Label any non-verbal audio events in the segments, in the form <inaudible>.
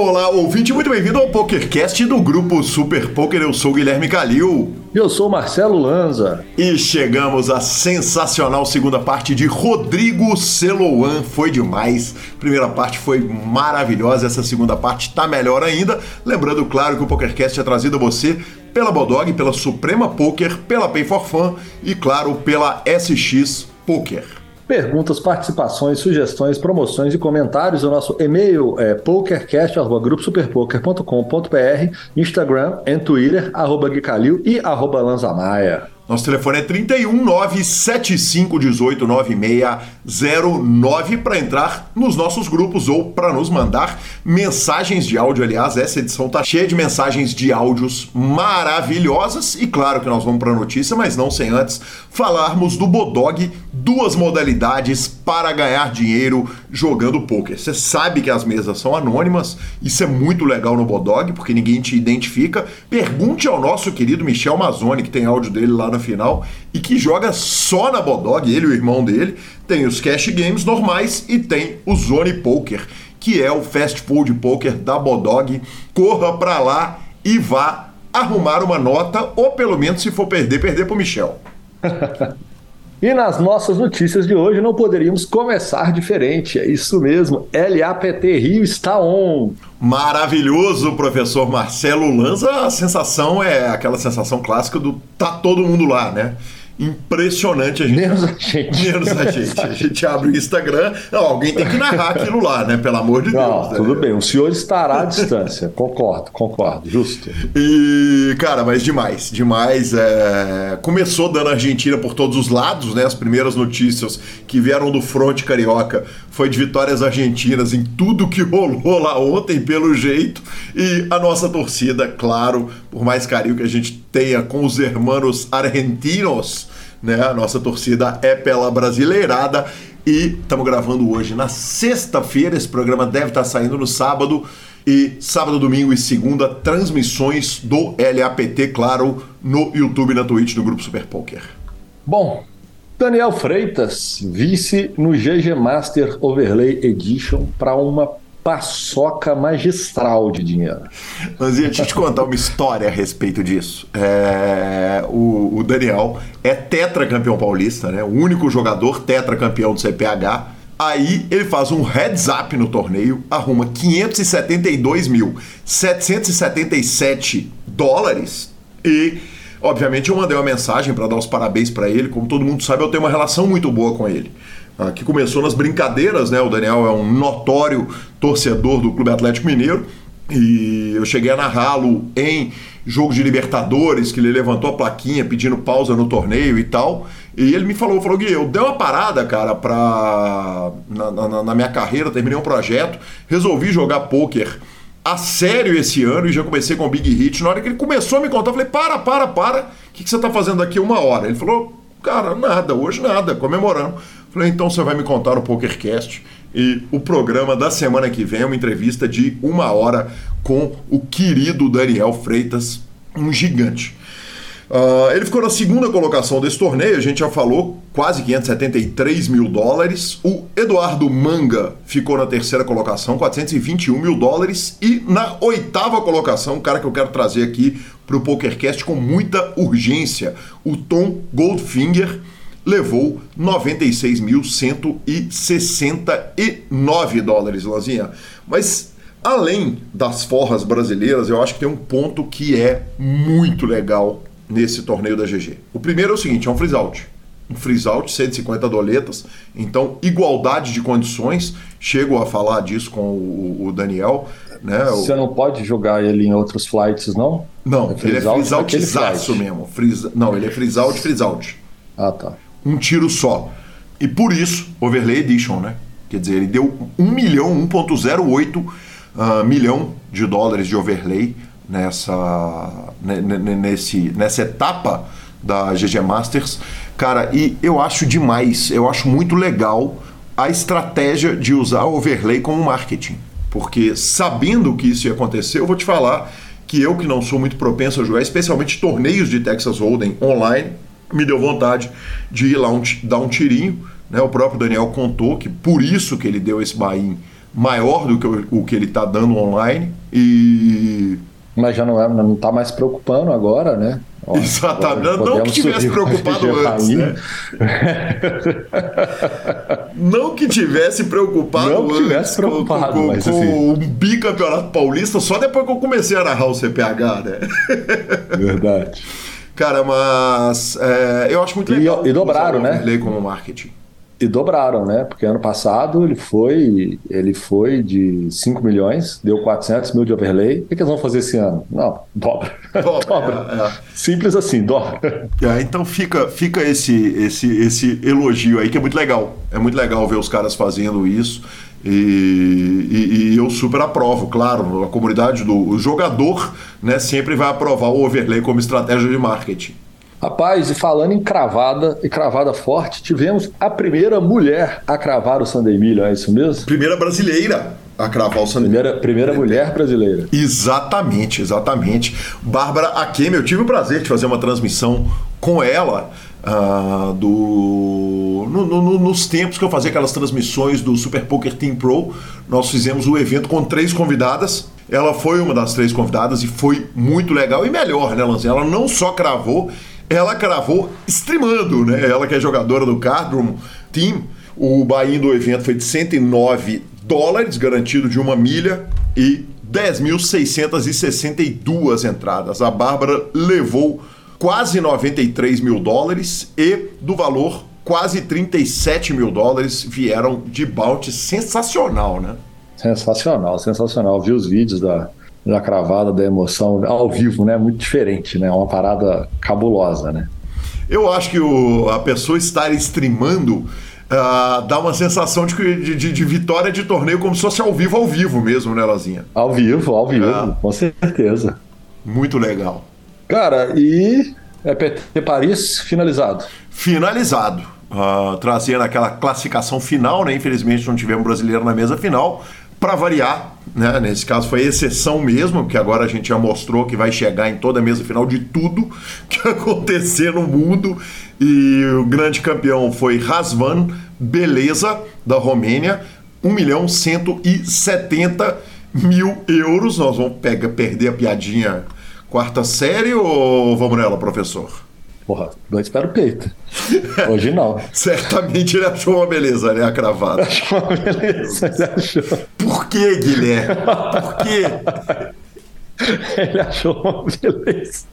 Olá, ouvinte, muito bem-vindo ao PokerCast do grupo Super Poker. Eu sou o Guilherme Calil. E eu sou o Marcelo Lanza. E chegamos à sensacional segunda parte de Rodrigo Celoan. Foi demais. Primeira parte foi maravilhosa, essa segunda parte tá melhor ainda. Lembrando, claro, que o PokerCast é trazido a você pela Bodog, pela Suprema Poker, pela Pay for Fun e, claro, pela SX Poker. Perguntas, participações, sugestões, promoções e comentários. O nosso e-mail é pokercast.gruposuperpoker.com.br, Instagram e Twitter, arroba e arroba Lanzamaia. Nosso telefone é 31975189609 para entrar nos nossos grupos ou para nos mandar mensagens de áudio. Aliás, essa edição tá cheia de mensagens de áudios maravilhosas e claro que nós vamos para a notícia, mas não sem antes falarmos do Bodog, duas modalidades para ganhar dinheiro jogando poker. Você sabe que as mesas são anônimas, isso é muito legal no Bodog porque ninguém te identifica. Pergunte ao nosso querido Michel Mazzoni, que tem áudio dele lá no final e que joga só na Bodog, ele e o irmão dele. Tem os cash games normais e tem o Zone Poker, que é o fast food poker da Bodog. Corra pra lá e vá arrumar uma nota, ou pelo menos se for perder, perder pro Michel. <laughs> E nas nossas notícias de hoje não poderíamos começar diferente. É isso mesmo, LAPT Rio está on. Maravilhoso, professor Marcelo Lanza. A sensação é aquela sensação clássica do tá todo mundo lá, né? Impressionante a gente. Menos a gente. Menos a gente. A gente abre o Instagram. Não, alguém tem que narrar aquilo lá, né? Pelo amor de Não, Deus. Tudo né? bem, o senhor estará à distância. <laughs> concordo, concordo, justo. E, cara, mas demais, demais. É... Começou dando a Argentina por todos os lados, né? As primeiras notícias que vieram do fronte carioca foi de vitórias argentinas em tudo que rolou lá ontem, pelo jeito. E a nossa torcida, claro, por mais carinho que a gente tenha com os hermanos argentinos, né? A nossa torcida é pela brasileirada. E estamos gravando hoje na sexta-feira. Esse programa deve estar saindo no sábado. E sábado, domingo e segunda, transmissões do LAPT, claro, no YouTube na Twitch do Grupo Super Poker. Bom, Daniel Freitas, vice no GG Master Overlay Edition para uma paçoca magistral de dinheiro. Mas ia te contar uma história a respeito disso. É, o, o, Daniel é tetracampeão paulista, né? O único jogador tetracampeão do CPH. Aí ele faz um heads up no torneio, arruma 572.777 dólares e, obviamente, eu mandei uma mensagem para dar os parabéns para ele. Como todo mundo sabe, eu tenho uma relação muito boa com ele. Ah, que começou nas brincadeiras, né? O Daniel é um notório torcedor do Clube Atlético Mineiro e eu cheguei a narrá-lo em jogo de Libertadores, que ele levantou a plaquinha pedindo pausa no torneio e tal. E ele me falou, falou, Gui, eu dei uma parada, cara, pra... Na, na, na minha carreira, terminei um projeto, resolvi jogar pôquer a sério esse ano e já comecei com o Big Hit. Na hora que ele começou a me contar, eu falei, para, para, para, o que, que você tá fazendo aqui uma hora? Ele falou, cara, nada, hoje nada, comemorando. Falei, então você vai me contar no PokerCast. E o programa da semana que vem é uma entrevista de uma hora com o querido Daniel Freitas, um gigante. Uh, ele ficou na segunda colocação desse torneio, a gente já falou, quase 573 mil dólares. O Eduardo Manga ficou na terceira colocação, 421 mil dólares. E na oitava colocação, um cara que eu quero trazer aqui para o PokerCast com muita urgência, o Tom Goldfinger levou 96.169 dólares, Lanzinha. Mas além das forras brasileiras, eu acho que tem um ponto que é muito legal nesse torneio da GG. O primeiro é o seguinte, é um freeze out. Um freeze out, 150 doletas. Então, igualdade de condições. Chego a falar disso com o, o Daniel. Né? Você não pode jogar ele em outros flights, não? Não, é ele é freeze out exaço mesmo. Freeze... Não, ele é freeze out, freeze out. Ah, tá um tiro só. E por isso, Overlay Edition, né? Quer dizer, ele deu 1 milhão, 1.08 uh, milhão de dólares de overlay nessa, nesse, nessa etapa da GG Masters. Cara, e eu acho demais, eu acho muito legal a estratégia de usar overlay como marketing. Porque sabendo que isso ia acontecer, eu vou te falar que eu que não sou muito propenso a jogar, especialmente torneios de Texas Hold'em online, me deu vontade de ir lá um, dar um tirinho. Né? O próprio Daniel contou que por isso que ele deu esse buy maior do que o, que ele está dando online e mas já não é, não está mais preocupando agora, né? Ó, <laughs> Exatamente. Não que tivesse preocupado antes, né? não que tivesse preocupado não que tivesse preocupado, com, com, mas, com assim... o bicampeonato paulista só depois que eu comecei a narrar o CPH, né? Verdade. Cara, mas é, eu acho muito legal. E, e dobraram, né? Lei como marketing. E dobraram, né? Porque ano passado ele foi, ele foi de 5 milhões, deu 400 mil de overlay. O que, que eles vão fazer esse ano? Não, dobra. Dobra. <laughs> dobra. É, é. Simples assim, dobra. É, então fica, fica esse, esse, esse elogio aí que é muito legal. É muito legal ver os caras fazendo isso. E, e, e, eu super aprovo, claro, a comunidade do jogador né, sempre vai aprovar o overlay como estratégia de marketing. Rapaz, e falando em cravada e cravada forte, tivemos a primeira mulher a cravar o Sunday Million, é isso mesmo? Primeira brasileira a cravar o Sunday Primeira, primeira mulher brasileira. Exatamente, exatamente. Bárbara Akemi, eu tive o prazer de fazer uma transmissão com ela uh, do no, no, nos tempos que eu fazia aquelas transmissões do Super Poker Team Pro. Nós fizemos o evento com três convidadas. Ela foi uma das três convidadas e foi muito legal e melhor, né, Lanzinha? Ela não só cravou, ela cravou streamando, né? Ela que é jogadora do Cardroom Team. O buy do evento foi de 109 dólares, garantido de uma milha, e 10.662 entradas. A Bárbara levou quase 93 mil dólares e do valor quase 37 mil dólares vieram de bounty sensacional, né? Sensacional, sensacional. Vi os vídeos da, da cravada, da emoção ao vivo, né? Muito diferente, né? Uma parada cabulosa, né? Eu acho que o, a pessoa estar streamando uh, dá uma sensação de, de, de, vitória de torneio como se fosse ao vivo, ao vivo mesmo, né, Lazinha? Ao vivo, ao vivo, é. com certeza. Muito legal. Cara, e é Paris finalizado? Finalizado. Uh, trazendo aquela classificação final, né? Infelizmente não tivemos brasileiro na mesa final. Para variar, né? nesse caso foi exceção mesmo, porque agora a gente já mostrou que vai chegar em toda a mesa final de tudo <laughs> que acontecer no mundo. E o grande campeão foi Razvan Beleza, da Romênia, 1 milhão 170 mil euros. Nós vamos pegar, perder a piadinha quarta série ou vamos nela, professor? Porra, dois para o peito. Hoje não. <laughs> Certamente ele achou uma beleza, né? A cravada. Achou uma beleza, ele achou. Por que, Guilherme? Por quê? <laughs> ele achou uma beleza.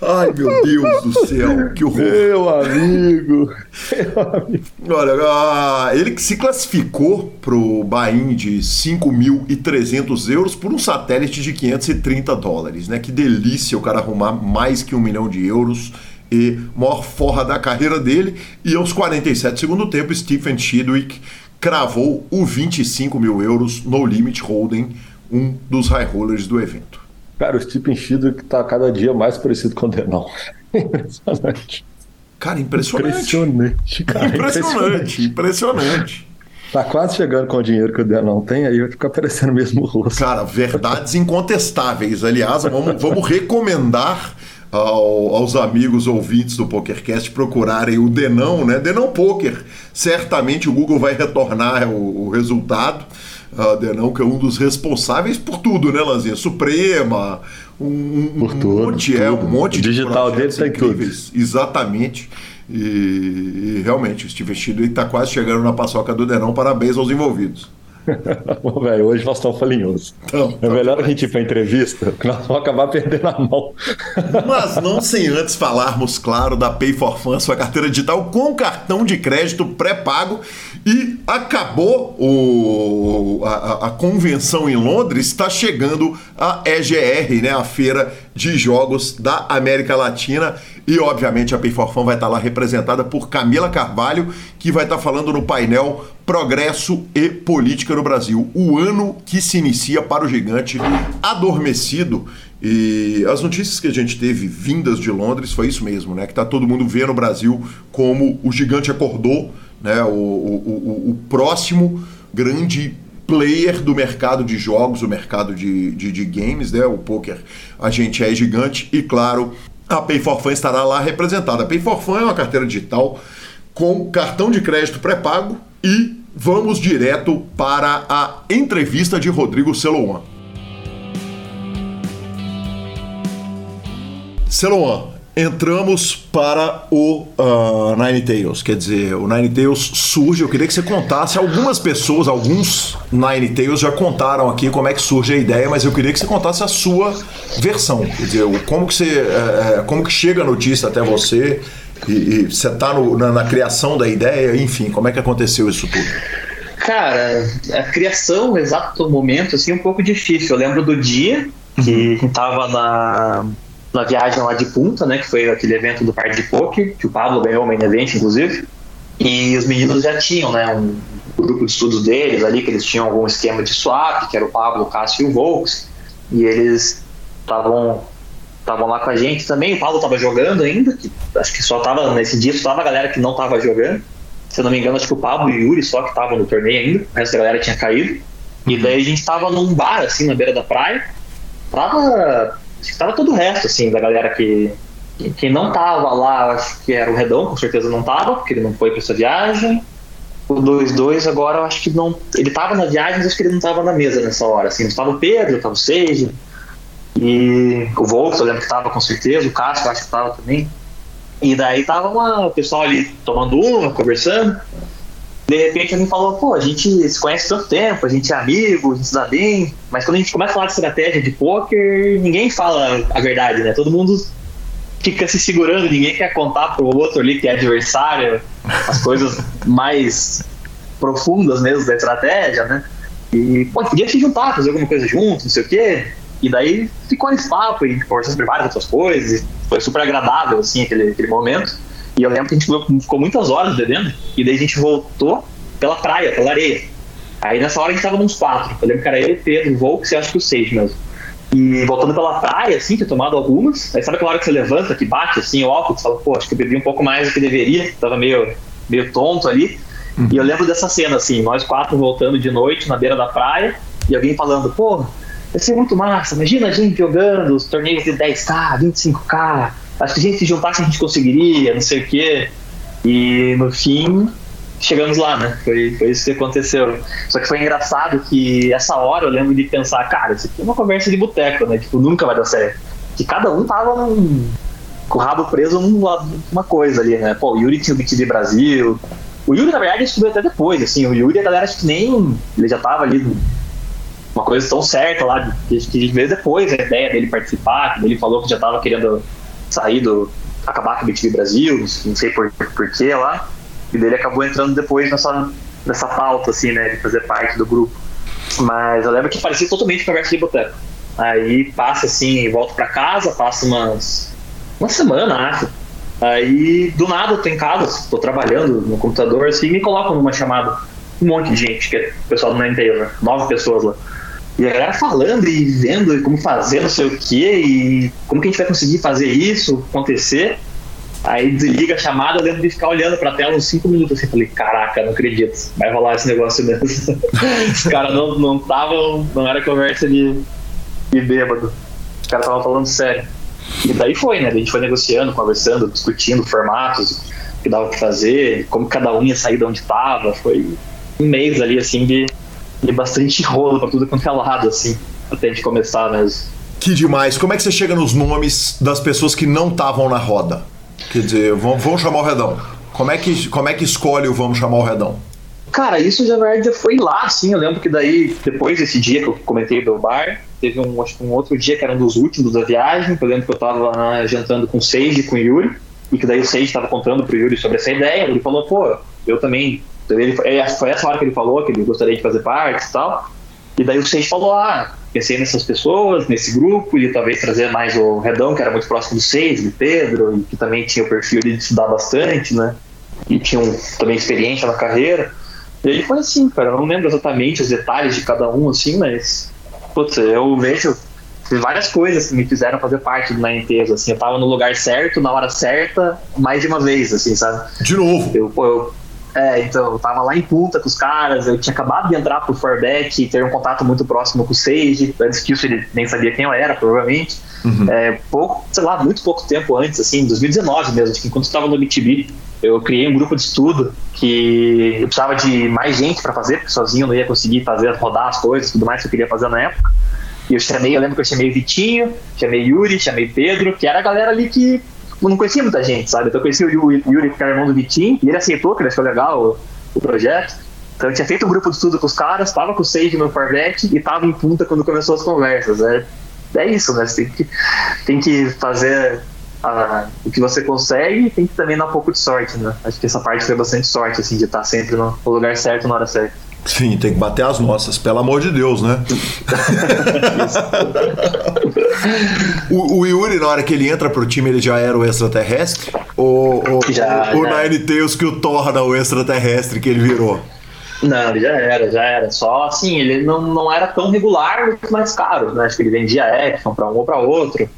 Ai, meu Deus do céu, que horror. Meu amigo. Meu amigo. Olha, uh, ele que se classificou para o Bahia de 5.300 euros por um satélite de 530 dólares, né? Que delícia o cara arrumar mais que um milhão de euros e maior forra da carreira dele. E aos 47 segundo tempo, Stephen Chidwick cravou o 25 mil euros no Limit Holding, um dos high rollers do evento. Cara, o Stephen Chidwick está cada dia mais parecido com o Denão. <laughs> Impressionante. Cara, impressionante. Impressionante, cara. Impressionante, impressionante. Tá quase chegando com o dinheiro que o Denão tem, aí vai ficar parecendo mesmo o rosto. Cara, verdades incontestáveis. Aliás, vamos, vamos recomendar ao, aos amigos ouvintes do PokerCast procurarem o Denão, né? Denão Poker. Certamente o Google vai retornar o, o resultado. Uh, Denão, que é um dos responsáveis por tudo, né, Lanzinha? Suprema, um, um, por tudo, monte, tudo. é, um monte o de digital dele tem incríveis. Tudo. Exatamente. E, e, realmente, o Steve Stidley está quase chegando na paçoca do Denão. Parabéns aos envolvidos. <laughs> Bom, velho, hoje nós estamos falinhosos. Então, é melhor a gente ir para entrevista, que nós vamos acabar perdendo a mão. Mas não sem antes falarmos, claro, da Pay for Fun, sua carteira digital com cartão de crédito pré-pago. E acabou o, a, a, convenção em Londres, está chegando a EGR, né, a Feira de Jogos da América Latina. E, obviamente, a Pay for Fun vai estar lá representada por Camila Carvalho, que vai estar falando no painel Progresso e Política no Brasil. O ano que se inicia para o gigante adormecido. E as notícias que a gente teve vindas de Londres foi isso mesmo, né? Que tá todo mundo vendo o Brasil como o gigante acordou, né? O, o, o, o próximo grande player do mercado de jogos, o mercado de, de, de, games, né? O poker, a gente é gigante e claro, a Pay for Fun estará lá representada. A Pay for Fun é uma carteira digital com cartão de crédito pré-pago e vamos direto para a entrevista de Rodrigo Celoan. Celoan, entramos para o uh, Nine Tails. Quer dizer, o Nine Tails surge. Eu queria que você contasse. Algumas pessoas, alguns Nine Tails já contaram aqui como é que surge a ideia, mas eu queria que você contasse a sua versão. Quer dizer, como que, você, uh, como que chega a notícia até você e, e você está na, na criação da ideia, enfim, como é que aconteceu isso tudo? Cara, a criação, o exato momento, assim, é um pouco difícil. Eu lembro do dia que uhum. tava na na viagem lá de Punta, né, que foi aquele evento do parque de poker, que o Pablo ganhou o main event, inclusive. E os meninos já tinham, né, um grupo de estudos deles ali, que eles tinham algum esquema de swap, que era o Pablo, o Cássio e o Volks, e eles estavam estavam lá com a gente também. O Paulo estava jogando ainda, que acho que só estava nesse dia, só tava a galera que não estava jogando. Se eu não me engano, acho que o Pablo e o Yuri só que estavam no torneio ainda, o resto da galera tinha caído. E daí a gente estava num bar, assim, na beira da praia. Tava estava todo o resto, assim, da galera que, que, não tava lá, acho que era o Redão, com certeza não tava, porque ele não foi para essa viagem. O 2-2 agora eu acho que não. Ele tava na viagem, mas acho que ele não tava na mesa nessa hora. Assim, estava o Pedro, estava o Seiji, e o Volks, eu lembro que tava com certeza, o eu acho que tava também. E daí tava uma, o pessoal ali tomando uma, conversando de repente alguém falou, pô, a gente se conhece tanto tempo, a gente é amigo, a gente se dá bem, mas quando a gente começa a falar de estratégia de poker, ninguém fala a verdade, né? Todo mundo fica se segurando, ninguém quer contar pro outro ali que é adversário, as coisas <laughs> mais profundas mesmo da estratégia, né? E, pô, podia se juntar, fazer alguma coisa junto, não sei o quê. E daí ficou nesse papo e conversando sobre várias outras coisas, foi super agradável, assim, aquele, aquele momento. E eu lembro que a gente ficou muitas horas bebendo, e daí a gente voltou pela praia, pela areia. Aí nessa hora a gente tava uns quatro. Eu lembro que era eu, Pedro, o Volks e acho que o Seis mesmo. E voltando pela praia, assim, tinha tomado algumas. Aí sabe aquela hora que você levanta, que bate, assim, o álcool, você fala, pô, acho que eu bebi um pouco mais do que deveria, tava meio, meio tonto ali. Uhum. E eu lembro dessa cena, assim, nós quatro voltando de noite na beira da praia, e alguém falando, pô, vai ser muito massa, imagina a gente jogando os torneios de 10k, 25k, acho que a gente se juntasse a gente conseguiria, não sei o quê. E no fim, chegamos lá, né? Foi, foi isso que aconteceu. Só que foi engraçado que essa hora eu lembro de pensar, cara, isso aqui é uma conversa de boteco, né? Tipo, nunca vai dar certo. Que cada um tava num, com o rabo preso numa coisa ali, né? Pô, o Yuri tinha o BTV Brasil. O Yuri, na verdade, estudou até depois, assim. O Yuri, a galera acho que nem. Ele já tava ali uma coisa tão certa lá, que, que depois a ideia dele participar, ele falou que já tava querendo sair do. acabar com o BTV Brasil, não sei por, por que lá. E dele acabou entrando depois nessa, nessa pauta, assim, né, de fazer parte do grupo. Mas eu lembro que parecia totalmente conversa de boteco. Aí passa assim, volto para casa, passa umas. uma semana, acho. Aí do nada eu tô em casa, tô trabalhando no computador assim, me colocam numa chamada. Um monte de gente, que é o pessoal do Ninetales, né? Nove pessoas lá. E a galera falando e vendo como fazer, não sei o que, e como que a gente vai conseguir fazer isso acontecer. Aí desliga a chamada, eu lembro de ficar olhando pra tela uns 5 minutos assim. Falei, caraca, não acredito, vai rolar esse negócio mesmo. <laughs> Os caras não estavam, não, não era conversa de, de bêbado. Os caras estavam falando sério. E daí foi, né? A gente foi negociando, conversando, discutindo formatos, o que dava pra fazer, como cada um ia sair de onde tava. Foi um mês ali, assim, de e bastante rolo pra tudo quanto é lado, assim, até a gente começar mesmo. Que demais. Como é que você chega nos nomes das pessoas que não estavam na roda? Quer dizer, vamos, vamos chamar o Redão. Como é, que, como é que escolhe o vamos chamar o Redão? Cara, isso já, já foi lá, assim. Eu lembro que daí, depois desse dia que eu comentei do bar, teve um, acho um outro dia que era um dos últimos da viagem. Eu lembro que eu tava jantando com o Seiji e com o Yuri, e que daí o Seiji tava contando pro Yuri sobre essa ideia. Ele falou, pô, eu também ele, é, foi essa hora que ele falou que ele gostaria de fazer parte e tal. E daí o Sage falou: Ah, pensei nessas pessoas, nesse grupo, e talvez trazer mais o Redão, que era muito próximo do Sage, do Pedro, e que também tinha o perfil de estudar bastante, né? E tinha um, também experiência na carreira. E ele foi assim, cara, eu não lembro exatamente os detalhes de cada um, assim, mas. Putz, eu vejo várias coisas que me fizeram fazer parte do Ninetales, assim, eu tava no lugar certo, na hora certa, mais de uma vez, assim, sabe? De novo? Eu, pô, eu é, então, eu tava lá em Punta com os caras, eu tinha acabado de entrar pro Forbeck e ter um contato muito próximo com o Sage, antes disso ele nem sabia quem eu era, provavelmente. Uhum. É, pouco, sei lá, muito pouco tempo antes, assim, 2019 mesmo, que enquanto eu tava no BTB, eu criei um grupo de estudo que eu precisava de mais gente para fazer, porque sozinho eu não ia conseguir fazer, rodar as coisas, tudo mais que eu queria fazer na época. E eu chamei, eu lembro que eu chamei Vitinho, chamei Yuri, chamei Pedro, que era a galera ali que não conhecia muita gente, sabe? Então eu conheci o Yuri, que era irmão do Vitinho, e ele aceitou, que ele achou legal o, projeto. Então eu tinha feito um grupo de estudo com os caras, tava com o Sage no Corvette e tava em punta quando começou as conversas. É, é isso, né? Você tem que, tem que fazer a, o que você consegue tem que também dar um pouco de sorte, né? Acho que essa parte foi bastante sorte, assim, de estar sempre no lugar certo na hora certa. Sim, tem que bater as nossas, pelo amor de Deus, né? <laughs> o, o, Yuri, na hora que ele entra pro time, ele já era o extraterrestre? Ou, ou, já, ou já. Nine Tails que o torna o extraterrestre que ele virou? Não, ele já era, já era. Só assim, ele não, não era tão regular os mais caros, né? Acho que ele vendia action para um ou para outro.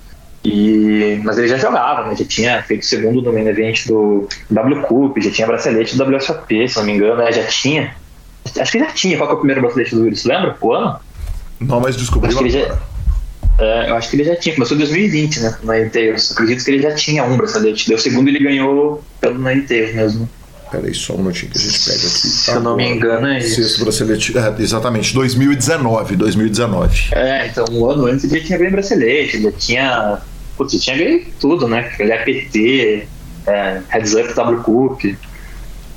E, mas ele já jogava, né? Já tinha feito segundo no main event do W Cup, já tinha bracelete do WSOP, se não me engano, né? já tinha. Acho que já tinha. Qual que é o primeiro bracelete do Willis? Lembra? O ano? Não, mas descobri. Acho que ele já, é, eu acho que ele já tinha. Começou em 2020, né? Na Tails. Acredito que ele já tinha um bracelete. Deu o segundo ele ganhou pelo Nine Tails mesmo. Peraí, só um minutinho que a gente pega aqui. Se eu não me engano, é isso. Sexto bracelete. É, exatamente, 2019. 2019. É, então um ano antes ele já tinha ganho bracelete, ele tinha. Putz, ele tinha ganho tudo, né? Ele é PT, é, Heads Up W Cup.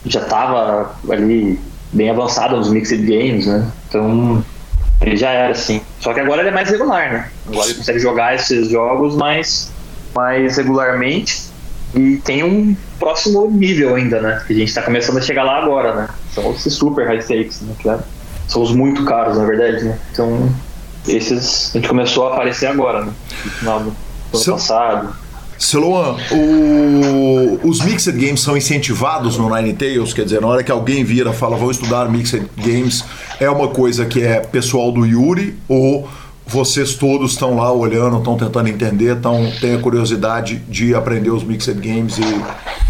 Já tava ali bem avançado nos Mixed Games, né? Então ele já era assim. Só que agora ele é mais regular, né? Agora ele consegue jogar esses jogos mais, mais regularmente e tem um próximo nível ainda, né? Que a gente tá começando a chegar lá agora, né? São esses super high stakes, né? Que é, são os muito caros, na verdade, né? Então, esses a gente começou a aparecer agora, né? No final do ano passado. Celoan, o... os Mixed Games são incentivados no Nine Tails? Quer dizer, na hora que alguém vira fala, vou estudar Mixed Games, é uma coisa que é pessoal do Yuri ou vocês todos estão lá olhando, estão tentando entender, estão, têm a curiosidade de aprender os Mixed Games e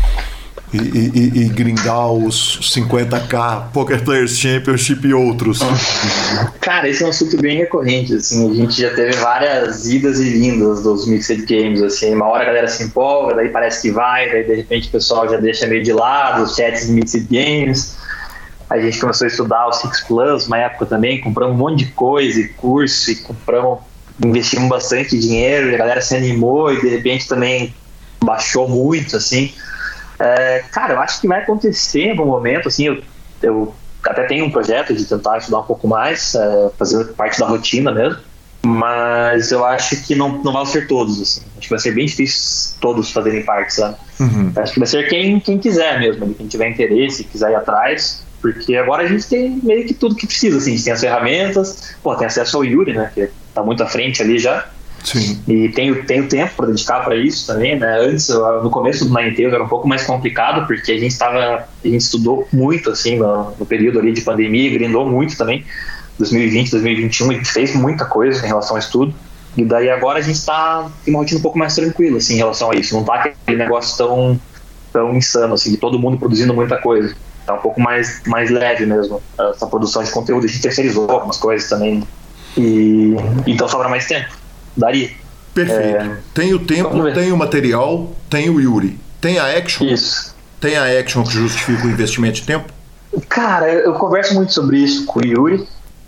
e, e, e, gringar os 50k Poker Players Championship e outros? <laughs> Cara, esse é um assunto bem recorrente, assim, a gente já teve várias idas e vindas dos Mixed Games, assim, uma hora a galera se empolga, daí parece que vai, daí de repente o pessoal já deixa meio de lado os chats de Mixed Games, a gente começou a estudar o Six Plus uma época também, compramos um monte de coisa e curso, e compramos, investimos bastante dinheiro, a galera se animou e de repente também baixou muito, assim, é, cara, eu acho que vai acontecer no momento, assim, eu, eu até tenho um projeto de tentar estudar um pouco mais, é, fazer parte da rotina mesmo, mas eu acho que não, não vão ser todos, assim. Acho que vai ser bem difícil todos fazerem parte, sabe? Uhum. Acho que vai ser quem, quem quiser mesmo, quem tiver interesse, quiser ir atrás, porque agora a gente tem meio que tudo que precisa, assim, a gente tem as ferramentas, pô, tem acesso ao Yuri, né, que tá muito à frente ali já, Sim. E tenho, tenho tempo para dedicar para isso também, né? Antes, no começo do Ninetales era um pouco mais complicado, porque a gente estava, a gente estudou muito, assim, no, no período ali de pandemia, grindou muito também, 2020, 2021, a gente fez muita coisa em relação ao estudo. E daí agora a gente está em uma rotina um pouco mais tranquila, assim, em relação a isso. Não tá aquele negócio tão, tão insano, assim, de todo mundo produzindo muita coisa. Tá um pouco mais, mais leve mesmo, essa produção de conteúdo. A gente terceirizou algumas coisas também. E então sobra mais tempo daria. Perfeito. É... Tem o tempo, tem o material, tem o Yuri. Tem a action? Isso. Tem a action que justifica o investimento de tempo? Cara, eu converso muito sobre isso com o Yuri.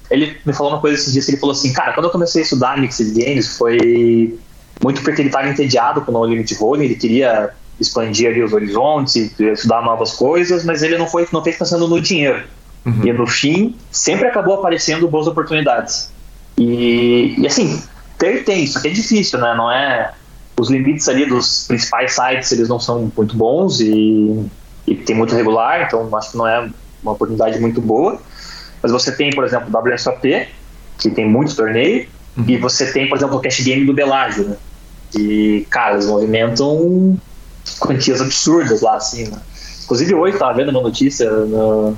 Ele me falou uma coisa esses dias, ele falou assim, cara, quando eu comecei a estudar Mixed Games foi muito porque ele estava entediado com o No Limit Rolling, ele queria expandir ali os horizontes, estudar novas coisas, mas ele não foi não fez pensando no dinheiro. Uhum. E no fim, sempre acabou aparecendo boas oportunidades. E, e assim, ter tem, só que é difícil, né? Não é. Os limites ali dos principais sites eles não são muito bons e, e tem muito regular, então acho que não é uma oportunidade muito boa. Mas você tem, por exemplo, o WSOP, que tem muitos torneios, uhum. e você tem, por exemplo, o Cash Game do Belágio, né? Que, cara, eles movimentam quantias absurdas lá, assim, né? Inclusive hoje estava vendo uma notícia no,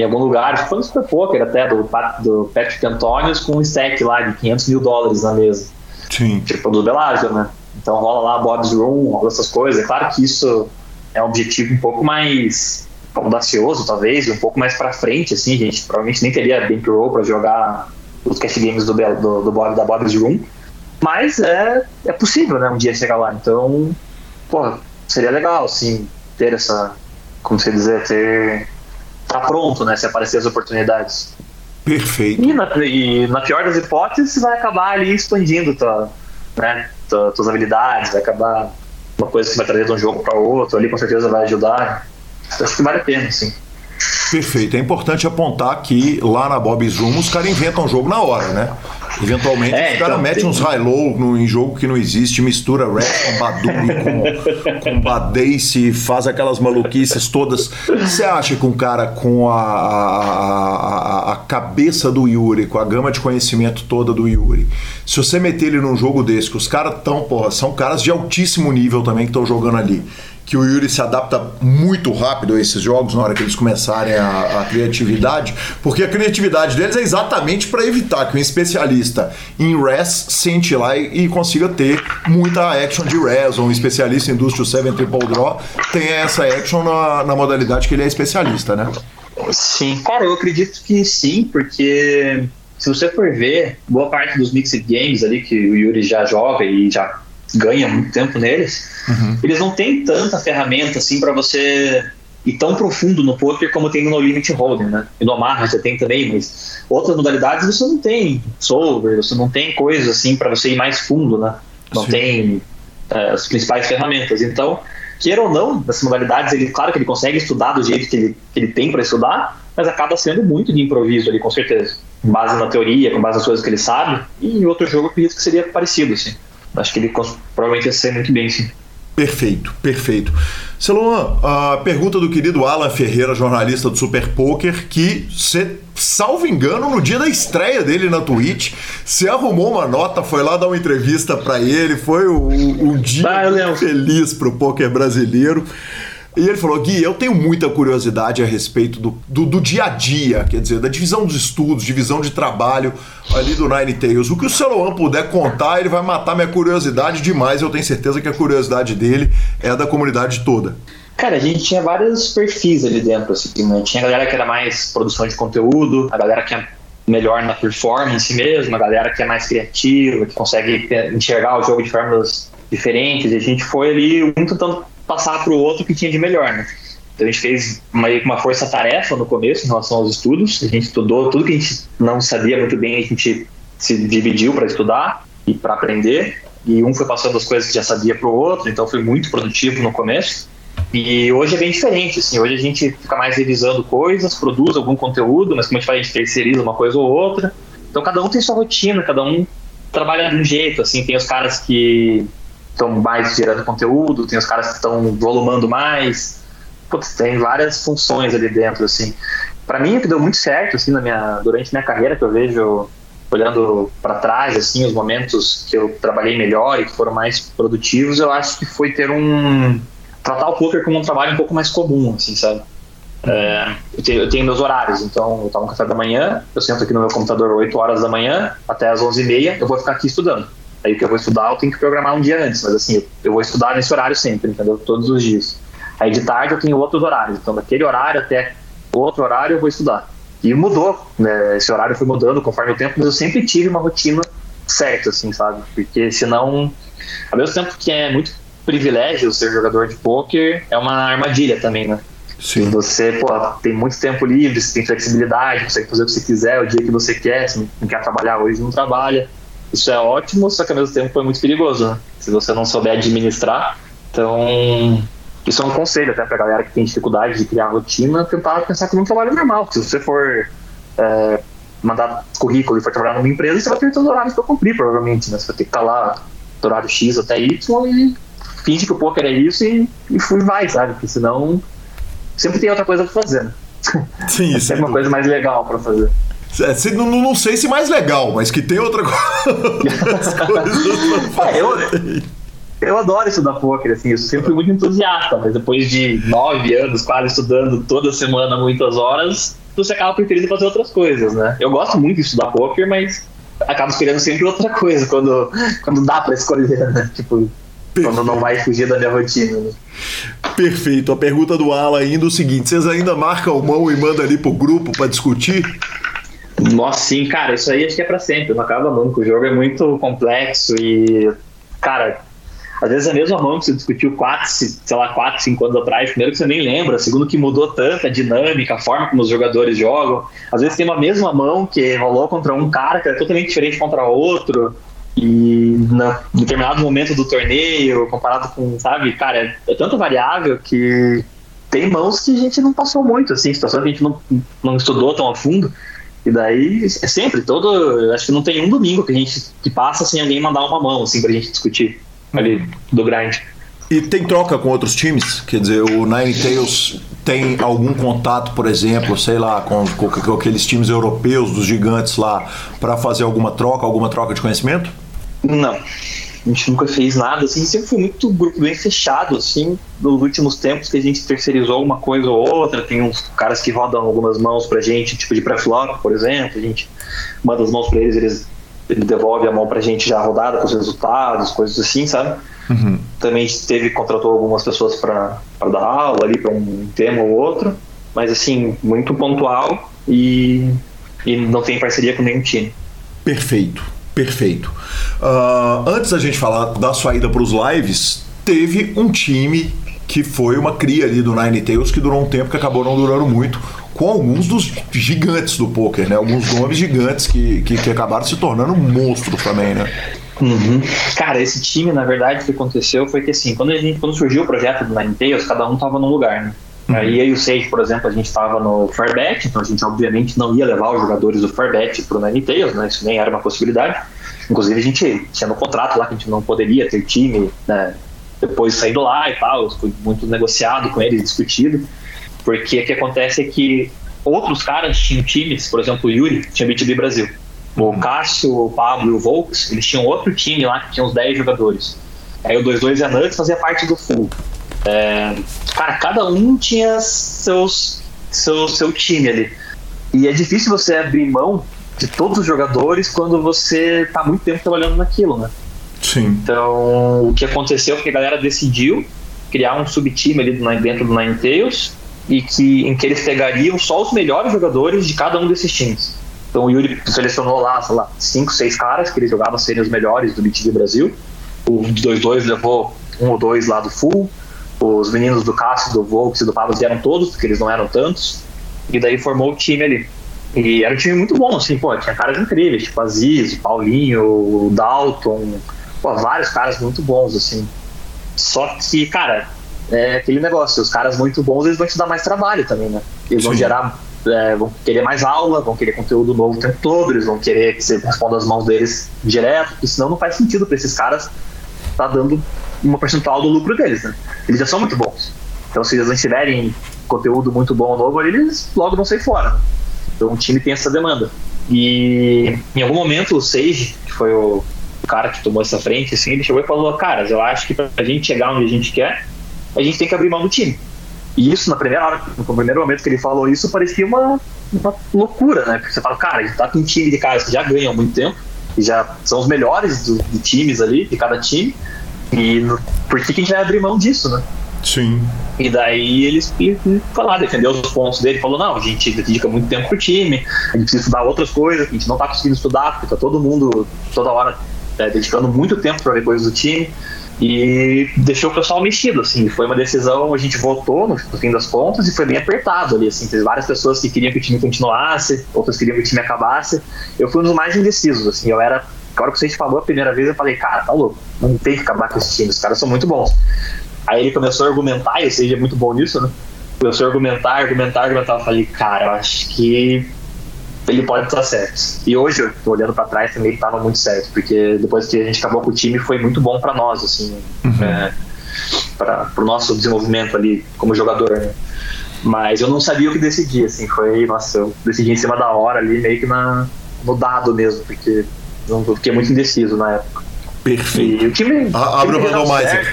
em algum lugar, foi no Super Poker até, do, do Patrick Antonius com um stack lá de 500 mil dólares na mesa. Sim. Tipo do Bellagio, né? Então rola lá Bob's Room, rola essas coisas. É claro que isso é um objetivo um pouco mais audacioso, talvez, um pouco mais para frente, assim, gente provavelmente nem teria bankroll para jogar os cash games do, do, do Bob, da Bob's Room, mas é, é possível, né, um dia chegar lá, então, pô, seria legal, assim, ter essa, como você dizer, ter tá pronto, né, se aparecer as oportunidades. Perfeito. E na, e na pior das hipóteses, vai acabar ali expandindo tua, né, tua, tuas habilidades, vai acabar uma coisa que vai trazer de um jogo para outro, ali com certeza vai ajudar. Acho que vale a pena, sim. Perfeito. É importante apontar que lá na Bob Zoom os caras inventam jogo na hora, né? Eventualmente é, os caras então, metem tem... uns high-low em jogo que não existe, mistura rap com Badumi, com, <laughs> com Badace, faz aquelas maluquices todas. Você acha que um cara com a, a, a, cabeça do Yuri, com a gama de conhecimento toda do Yuri, se você meter ele num jogo desse, que os caras tão, porra, são caras de altíssimo nível também que estão jogando ali que o Yuri se adapta muito rápido a esses jogos na hora que eles começarem a, a criatividade, porque a criatividade deles é exatamente para evitar que um especialista em res sente lá e, e, consiga ter muita action de res, ou um especialista em Industrial 7 Triple Draw tenha essa action na, na modalidade que ele é especialista, né? Sim, cara, eu acredito que sim, porque se você for ver, boa parte dos mixed games ali que o Yuri já joga e já ganha muito tempo neles, uhum. eles não têm tanta ferramenta assim para você ir tão profundo no poker como tem no No Limit Hold'em, né? E no Omaha você tem também, mas outras modalidades você não tem solver, você não tem coisas assim para você ir mais fundo, né? Não Sim. tem é, as principais ferramentas. Então, queira ou não, nessas modalidades, ele, claro que ele consegue estudar do jeito que ele, que ele tem para estudar, mas acaba sendo muito de improviso ali, com certeza. Com base na teoria, com base nas coisas que ele sabe, e em outro jogo eu acredito que seria parecido, assim. Acho que ele provavelmente ia ser muito bem, sim. Perfeito, perfeito. Celuan, a pergunta do querido Alan Ferreira, jornalista do Super Poker, que você, salvo engano, no dia da estreia dele na Twitch, você arrumou uma nota, foi lá dar uma entrevista para ele, foi um, um dia ah, feliz pro poker brasileiro. E ele falou: Gui, eu tenho muita curiosidade a respeito do, do, do, dia a dia, quer dizer, da divisão dos estudos, divisão de trabalho ali do Nine Tails. O que o Celoan puder contar, ele vai matar minha curiosidade demais. Eu tenho certeza que a curiosidade dele é da comunidade toda. Cara, a gente tinha vários perfis ali dentro, assim, né? Tinha a galera que era mais produção de conteúdo, a galera que é melhor na performance mesmo, a galera que é mais criativa, que consegue enxergar o jogo de formas diferentes. E a gente foi ali um tentando passar para o outro que tinha de melhor, né? Então a gente fez uma, uma força-tarefa no começo em relação aos estudos. A gente estudou tudo que a gente não sabia muito bem, a gente se dividiu para estudar e para aprender. E um foi passando as coisas que já sabia para o outro, então foi muito produtivo no começo. E hoje é bem diferente, assim, hoje a gente fica mais revisando coisas, produz algum conteúdo, mas como a gente fala, a gente terceiriza uma coisa ou outra. Então cada um tem sua rotina, cada um trabalha de um jeito, assim, tem os caras que estão mais gerando conteúdo, tem os caras que estão volumando mais. Putz, tem várias funções ali dentro, assim. Para mim, o que deu muito certo, assim, na minha, durante minha carreira, que eu vejo olhando para trás, assim, os momentos que eu trabalhei melhor e que foram mais produtivos, eu acho que foi ter um tratar o poker como um trabalho um pouco mais comum, assim, sabe? É, eu, tenho, eu, tenho, meus horários, então eu tomo café da manhã, eu sento aqui no meu computador 8 horas da manhã até as 11h30, eu vou ficar aqui estudando. Aí o que eu vou estudar eu tenho que programar um dia antes, mas assim, eu vou estudar nesse horário sempre, entendeu? Todos os dias. Aí de tarde eu tenho outros horários, então daquele horário até outro horário eu vou estudar. E mudou, né? Esse horário foi mudando conforme o tempo, mas eu sempre tive uma rotina certa, assim, sabe? Porque senão, ao mesmo tempo que é muito privilégio ser jogador de poker, é uma armadilha também, né? Sim. Você, pô, tem muito tempo livre, você tem flexibilidade, consegue fazer o que você quiser, o dia que você quer, se não quer trabalhar hoje, não trabalha. Isso é ótimo, só que ao mesmo tempo é muito perigoso, né? Se você não souber administrar. Então, isso é um conselho até pra galera que tem dificuldade de criar rotina, tentar pensar como um trabalho normal. Se você for é, mandar currículo e for trabalhar numa empresa, você vai ter seus horários para cumprir, provavelmente, né? Você vai ter que estar lá do horário X até Y e finge que o poker é isso e, e vai, sabe? Porque senão sempre tem outra coisa pra fazer, né? Sim, <laughs> isso. é uma coisa mais legal para fazer. É, não, não, sei se mais legal, mas que tem outra <laughs> coisa. <laughs> é, eu, eu adoro estudar poker, assim, eu sempre fui muito entusiasta, mas depois de nove anos quase estudando toda semana muitas horas, você acaba preferindo fazer outras coisas, né? Eu gosto muito de estudar poker, mas acabo escolhendo sempre outra coisa quando, quando dá para escolher, né? Tipo, Perfeito. quando não vai fugir da minha rotina. Né? Perfeito. A pergunta do Ala ainda é o seguinte: vocês ainda marcam mão e mandam ali pro grupo para discutir? Nossa, sim, cara, isso aí acho que é pra sempre, não acaba nunca. O jogo é muito complexo e, cara, às vezes a mesma mão que você discutiu quatro, sei lá, quatro, cinco anos atrás, primeiro que você nem lembra, segundo que mudou tanto a dinâmica, a forma como os jogadores jogam. Às vezes tem uma mesma mão que rolou contra um cara que é totalmente diferente contra outro. E em determinado momento do torneio, comparado com, sabe, cara, é, é tanto variável que tem mãos que a gente não passou muito, assim, situações que a gente não, não estudou tão a fundo. E daí, é sempre, todo. Acho que não tem um domingo que a gente que passa sem alguém mandar uma mão, assim, pra gente discutir ali do grind. E tem troca com outros times? Quer dizer, o Nine Tails tem algum contato, por exemplo, sei lá, com, com, com aqueles times europeus dos gigantes lá, para fazer alguma troca, alguma troca de conhecimento? Não. A gente nunca fez nada, assim, sempre foi muito grupo bem fechado, assim, nos últimos tempos que a gente terceirizou uma coisa ou outra, tem uns caras que rodam algumas mãos pra gente, tipo de pré-flop, por exemplo, a gente manda as mãos pra eles, eles ele devolve a mão pra gente já rodada com os resultados, coisas assim, sabe? Uhum. Também teve, contratou algumas pessoas para dar aula ali para um tema ou outro, mas assim, muito pontual e, e não tem parceria com nenhum time. Perfeito, perfeito. Uh, antes da gente falar da sua ida para os lives, teve um time que foi uma cria ali do Nine Tails que durou um tempo que acabou não durando muito, com alguns dos gigantes do poker, né? Alguns nomes gigantes que, que, que acabaram se tornando monstros também, né? Uhum. Cara, esse time, na verdade, o que aconteceu foi que assim, quando, a gente, quando surgiu o projeto do Nine Tails, cada um tava num lugar, né? Uhum. Aí eu e o Sage, por exemplo, a gente estava no Fairbet, então a gente obviamente não ia levar os jogadores do Fairbet pro Nine Tails, né? Isso nem era uma possibilidade. Inclusive a gente tinha no contrato lá que a gente não poderia ter time, né? Depois saindo lá e tal, foi muito negociado com eles, discutido. Porque o que acontece é que outros caras tinham times, por exemplo, o Yuri tinha BTB Brasil. O uhum. Cássio, o Pablo e o Volks, eles tinham outro time lá que tinha uns 10 jogadores. Aí o 22 e a Nuts fazia parte do full. É, cara, cada um tinha seus, seu, seu time ali. E é difícil você abrir mão de todos os jogadores quando você tá muito tempo trabalhando naquilo, né? Sim. Então, o que aconteceu foi que a galera decidiu criar um subtime ali dentro do Ninetales e que, em que eles pegariam só os melhores jogadores de cada um desses times. Então o Yuri selecionou lá, sei lá, cinco, seis caras que ele jogava serem os melhores do BTV Brasil. O 2-2 levou um ou dois lá do Full. Os meninos do Cássio, do Volks e do Pablo vieram todos, porque eles não eram tantos. E daí formou o time ali. E era um time muito bom, assim, pô, tinha caras incríveis, tipo Aziz, Paulinho, Dalton, pô, vários caras muito bons, assim. Só que, cara, é aquele negócio, os caras muito bons, eles vão te dar mais trabalho também, né? Eles Sim. vão gerar, é, vão querer mais aula, vão querer conteúdo novo o tempo todo, eles vão querer que você responda as mãos deles direto, porque senão não faz sentido para esses caras estar tá dando uma percentual do lucro deles, né? Eles já são muito bons. Então, se eles não tiverem conteúdo muito bom novo, eles logo vão sair fora. Então, o time tem essa demanda. E em algum momento, o Sage, que foi o cara que tomou essa frente, assim, ele chegou e falou: Cara, eu acho que pra gente chegar onde a gente quer, a gente tem que abrir mão do time. E isso, na primeira hora, no primeiro momento que ele falou isso, parecia uma, uma loucura, né? Porque você fala, cara, a gente tá com um time de caras que já ganham há muito tempo, e já são os melhores do, de times ali, de cada time, e no, por que, que a gente vai abrir mão disso, né? Sim. E daí eles falaram, defendeu os pontos dele, falou, não, a gente dedica muito tempo pro time, a gente precisa estudar outras coisas, a gente não tá conseguindo estudar, porque tá todo mundo, toda hora, é, dedicando muito tempo para ver coisas do time e deixou o pessoal mexido, assim, foi uma decisão, a gente votou no, no, fim das contas e foi bem apertado ali, assim, teve várias pessoas que queriam que o time continuasse, outras queriam que o time acabasse, eu fui um dos mais indecisos, assim, eu era, a hora que você falou a primeira vez, eu falei, cara, tá louco, não tem que acabar com esse time, os caras são muito bons. Aí ele começou a argumentar, e Seja é muito bom nisso, né, começou a argumentar, argumentar, argumentar, eu falei, cara, eu acho que ele pode estar certo. E hoje, eu tô olhando para trás, também estava muito certo, porque depois que a gente acabou com o time, foi muito bom para nós, assim, uhum. é, para o nosso desenvolvimento ali como jogador, né? Mas eu não sabia o que decidir, assim, foi, nossa, eu decidi em cima da hora ali, meio que na, no dado mesmo, porque eu fiquei muito indeciso na época. Perfeito. E o time. A, abre o randomizer.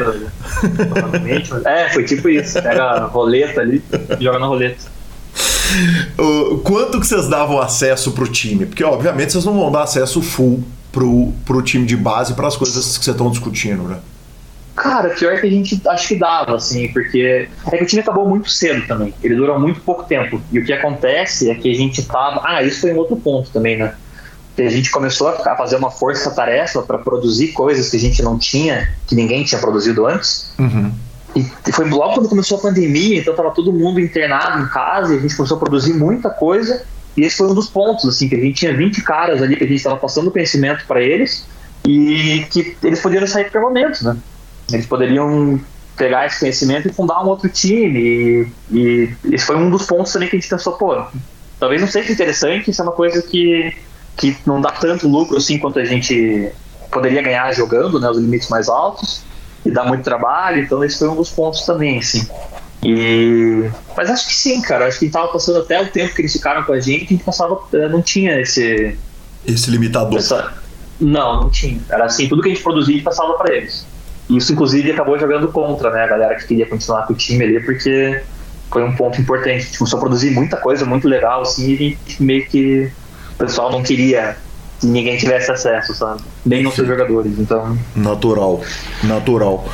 é, foi tipo isso. Pega a roleta ali e joga na roleta quanto que vocês davam acesso pro time? Porque, obviamente, vocês não vão dar acesso full pro, pro time de base para as coisas que vocês estão discutindo, né? Cara, pior que a gente acho que dava, assim, porque é que o time acabou muito cedo também. Ele durou muito pouco tempo. E o que acontece é que a gente tava. Ah, isso foi um outro ponto também, né? Que a gente começou a fazer uma força-tarefa para produzir coisas que a gente não tinha, que ninguém tinha produzido antes. Uhum. E foi logo quando começou a pandemia, então estava todo mundo internado em casa e a gente começou a produzir muita coisa. E esse foi um dos pontos, assim, que a gente tinha 20 caras ali que a gente estava passando conhecimento para eles e que eles poderiam sair por momento, né? Eles poderiam pegar esse conhecimento e fundar um outro time. E, e esse foi um dos pontos também que a gente pensou, pô, talvez não seja interessante, isso é uma coisa que, que não dá tanto lucro assim quanto a gente poderia ganhar jogando, né, os limites mais altos, e dá muito trabalho, então esse foi um dos pontos também, assim. E... Mas acho que sim, cara. Acho que a gente tava passando até o tempo que eles ficaram com a gente, a gente passava. Eh, não tinha esse. Esse limitador. Essa... Não, não tinha. Era assim, tudo que a gente produzia a gente passava para eles. Isso, inclusive, acabou jogando contra, né? A galera que queria continuar com o time ali, porque foi um ponto importante. A gente começou a produzir muita coisa muito legal, assim, e a gente meio que. O pessoal não queria que ninguém tivesse acesso, sabe? Nem os seus jogadores, então... Natural, natural.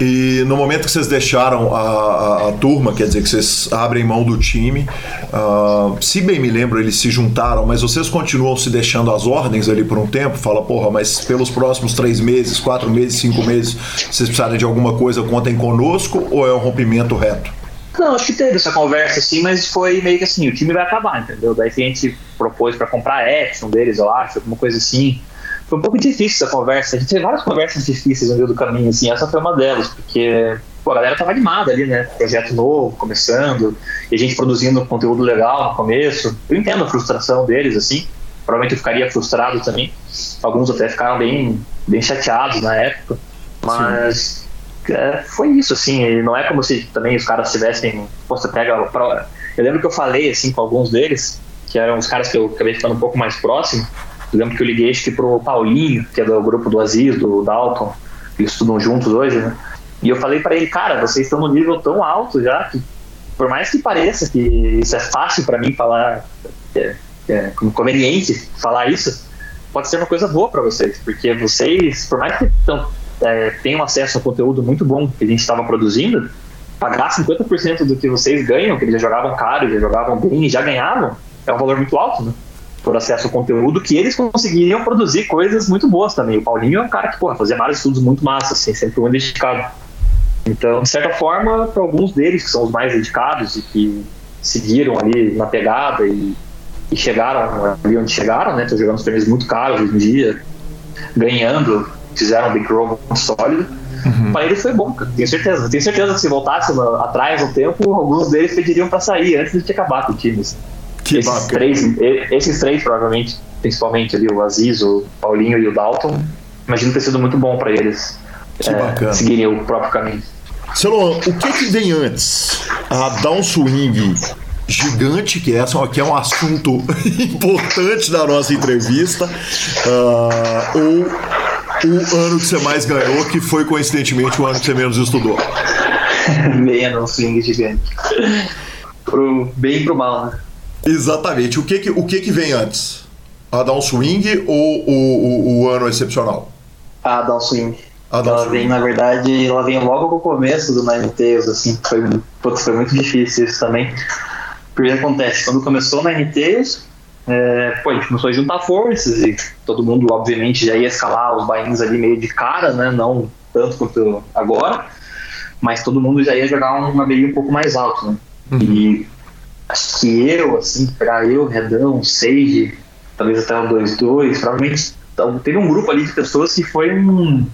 E no momento que vocês deixaram a, a, a turma, quer dizer que vocês abrem mão do time, uh, se bem me lembro, eles se juntaram, mas vocês continuam se deixando as ordens ali por um tempo? Fala, porra, mas pelos próximos três meses, quatro meses, cinco meses, vocês precisarem de alguma coisa, contem conosco, ou é um rompimento reto? Não, acho que teve essa conversa assim, mas foi meio que assim, o time vai acabar, entendeu? Daí a gente propôs para comprar a Action deles, eu acho, alguma coisa assim. Foi um pouco difícil essa conversa. A gente teve várias conversas difíceis no meio do caminho, assim, essa foi uma delas, porque pô, a galera tava animada ali, né? Projeto novo, começando, e a gente produzindo conteúdo legal no começo. Eu entendo a frustração deles, assim. Provavelmente eu ficaria frustrado também. Alguns até ficaram bem, bem chateados na época. Mas. Sim é, foi isso, assim, não é como se também os caras tivessem. Você pega. Eu lembro que eu falei, assim, com alguns deles, que eram os caras que eu acabei ficando um pouco mais próximo. Eu lembro que eu liguei acho que pro Paulinho, que é do grupo do Aziz, do Dalton, eles estudam juntos hoje, né? E eu falei para ele, cara, vocês estão num nível tão alto já que, por mais que pareça que isso é fácil para mim falar, é, é conveniente falar isso, pode ser uma coisa boa para vocês, porque vocês, por mais que estão é, tenham acesso a conteúdo muito bom que a gente estava produzindo, pagar 50% do que vocês ganham, que eles já jogavam caro, já jogavam bem e já ganhavam, é um valor muito alto, né? Por acesso ao conteúdo, que eles conseguiriam produzir coisas muito boas também. O Paulinho é um cara que, porra, fazia vários estudos muito massa, assim, sempre muito dedicado. Então, de certa forma, para alguns deles, que são os mais dedicados e que seguiram ali na pegada e, e chegaram ali onde chegaram, né? Estão jogando os torneios muito caros hoje em dia, ganhando fizeram um Roll sólido. Uhum. Para eles foi bom, cara. Tenho certeza. Tenho certeza que se voltasse atrás no tempo, alguns deles pediriam para sair antes de acabar com o time. Assim. Que esses, três, esses três, provavelmente, principalmente ali, o Aziz, o Paulinho e o Dalton, imagino ter sido muito bom para eles é, seguirem o próprio caminho. Celon, o que, que vem antes? A downswing gigante, que essa aqui é um assunto <laughs> importante da nossa entrevista, uh, ou o ano que você mais ganhou, que foi coincidentemente o ano que você menos estudou? <laughs> menos swing gigante. Pro bem e pro mal, né? Exatamente. O que que, o que, que vem antes? A downswing ou o, o, o ano excepcional? A downswing. A ela swing. vem, na verdade, ela vem logo no começo do Nine Tails, assim, foi, putz, foi muito difícil isso também. Porque acontece, quando começou o Nine Tails, é, pô, a gente começou a juntar forças e todo mundo, obviamente, já ia escalar os bainhos ali meio de cara, né? Não tanto quanto agora, mas todo mundo já ia jogar um ABI um pouco mais alto, né? Uhum. E acho que eu, assim, pra eu, Redão, Sage, talvez até o 2-2, provavelmente então, teve um grupo ali de pessoas que foi um,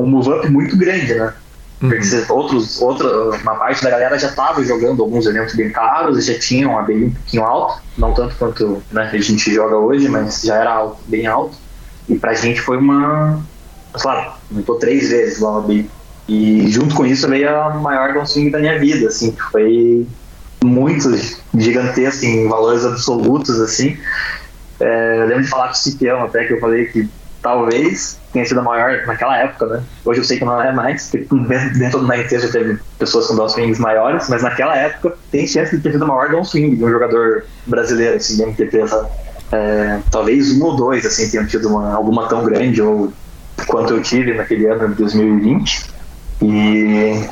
um move-up muito grande, né? Uhum. Outros, outra, uma parte da galera já estava jogando alguns eventos bem caros, já tinham a ABI um pouquinho alto, não tanto quanto né, a gente joga hoje, mas já era alto, bem alto. E pra gente foi uma. Claro, aumentou três vezes lá no ABI. E junto com isso veio a maior downswing da minha vida, assim, foi muito gigantesco em valores absolutos, assim. É, eu lembro de falar com o Cipião até, que eu falei que talvez tenha sido a maior naquela época, né? Hoje eu sei que não é mais, dentro do Nine já teve pessoas com downswings maiores, mas naquela época tem chance de ter sido a maior downswing de um jogador brasileiro, assim, de MTP, sabe? É, talvez um ou dois, assim, tenham tido uma, alguma tão grande, ou quanto eu tive naquele ano de 2020. E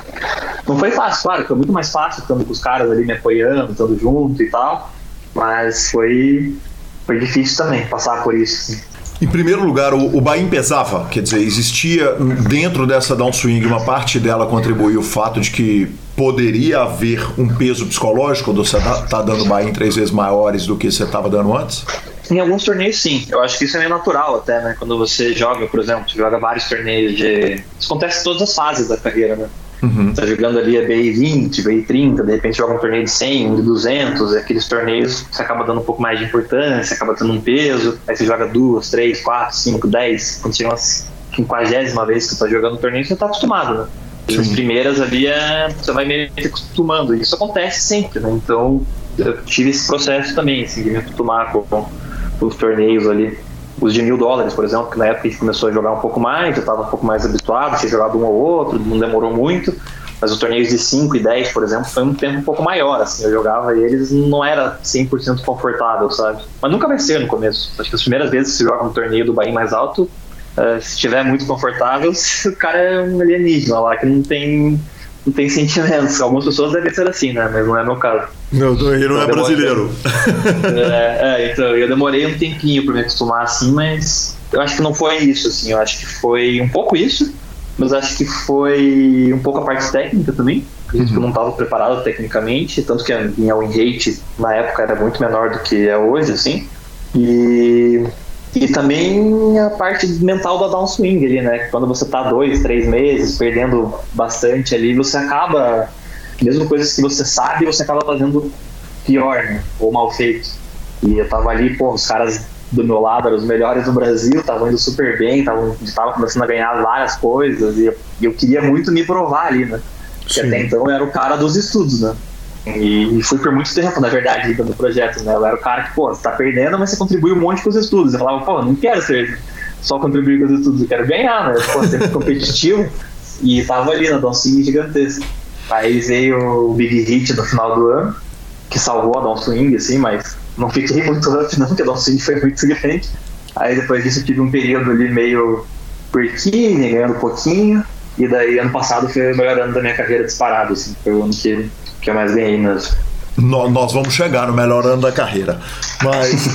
não foi fácil, claro, foi muito mais fácil estando com os caras ali me apoiando, estando junto e tal, mas foi, foi difícil também passar por isso. Assim. Em primeiro lugar, o, o Bahia pesava, quer dizer, existia dentro dessa downswing, uma parte dela contribuiu o fato de que poderia haver um peso psicológico quando você está tá dando Bahia em três vezes maiores do que você estava dando antes? Em alguns torneios, sim. Eu acho que isso é meio natural até, né? Quando você joga, por exemplo, joga vários torneios de. Isso acontece em todas as fases da carreira, né? Uhum. Tá jogando ali a BI 20, BI 30, de repente joga um torneio de 100, um de 200, aqueles torneios você acaba dando um pouco mais de importância, acaba tendo um peso, aí você joga duas, três, quatro, cinco, dez, quando chega uma quinquagésima vez que você tá jogando um torneio, você tá acostumado, né? E as primeiras ali é, você vai meio que acostumando, e isso acontece sempre, né? Então eu tive esse processo também, assim, de me acostumar com, com os torneios ali os de mil dólares, por exemplo, que na época a gente começou a jogar um pouco mais, eu estava um pouco mais habituado, tinha jogado um ou outro, não demorou muito, mas os torneios de 5 e 10, por exemplo, foi um tempo um pouco maior, assim, eu jogava e eles não era 100% confortável, sabe? Mas nunca vai ser no começo. Acho que as primeiras vezes que você joga um torneio do Bahia mais alto, uh, se estiver muito confortável, <laughs> o cara é um alienígena lá, que não tem não tem sentimentos. Algumas pessoas devem ser assim, né? Mas não é meu caso. Não, ele não então, é brasileiro. <laughs> é, é, então, eu demorei um tempinho para me acostumar assim, mas eu acho que não foi isso, assim. Eu acho que foi um pouco isso, mas acho que foi um pouco a parte técnica também. Uhum. eu não estava preparado tecnicamente, tanto que a minha win rate na época era muito menor do que é hoje, assim. E e também a parte mental da downswing ali, né? Quando você tá dois, três meses perdendo bastante ali, você acaba, mesmo coisas que você sabe, você acaba fazendo pior, né? Ou mal feito. E eu tava ali, pô, os caras do meu lado eram os melhores do Brasil, estavam indo super bem, estavam tava começando a ganhar várias coisas, e eu, eu queria muito me provar ali, né? Porque Sim. até então eu era o cara dos estudos, né? E, fui por muito tempo, na verdade, no projeto, né? Eu era o cara que, pô, você tá perdendo, mas você contribui um monte com os estudos. Eu falava, pô, não quero ser só contribuir com os estudos, eu quero ganhar, né? Pô, ser competitivo. E tava ali na Downswing gigantesca. Aí veio o Big Hit no final do ano, que salvou a Downswing, assim, mas não fiquei <laughs> muito up não, porque a Downswing foi muito grande. Aí depois disso eu tive um período ali meio perquinho, ganhando um pouquinho. E daí ano passado foi o melhor ano da minha carreira disparado, assim. Foi o ano que que eu mais ganhei mesmo. Nós vamos chegar no melhor ano da carreira. Mas,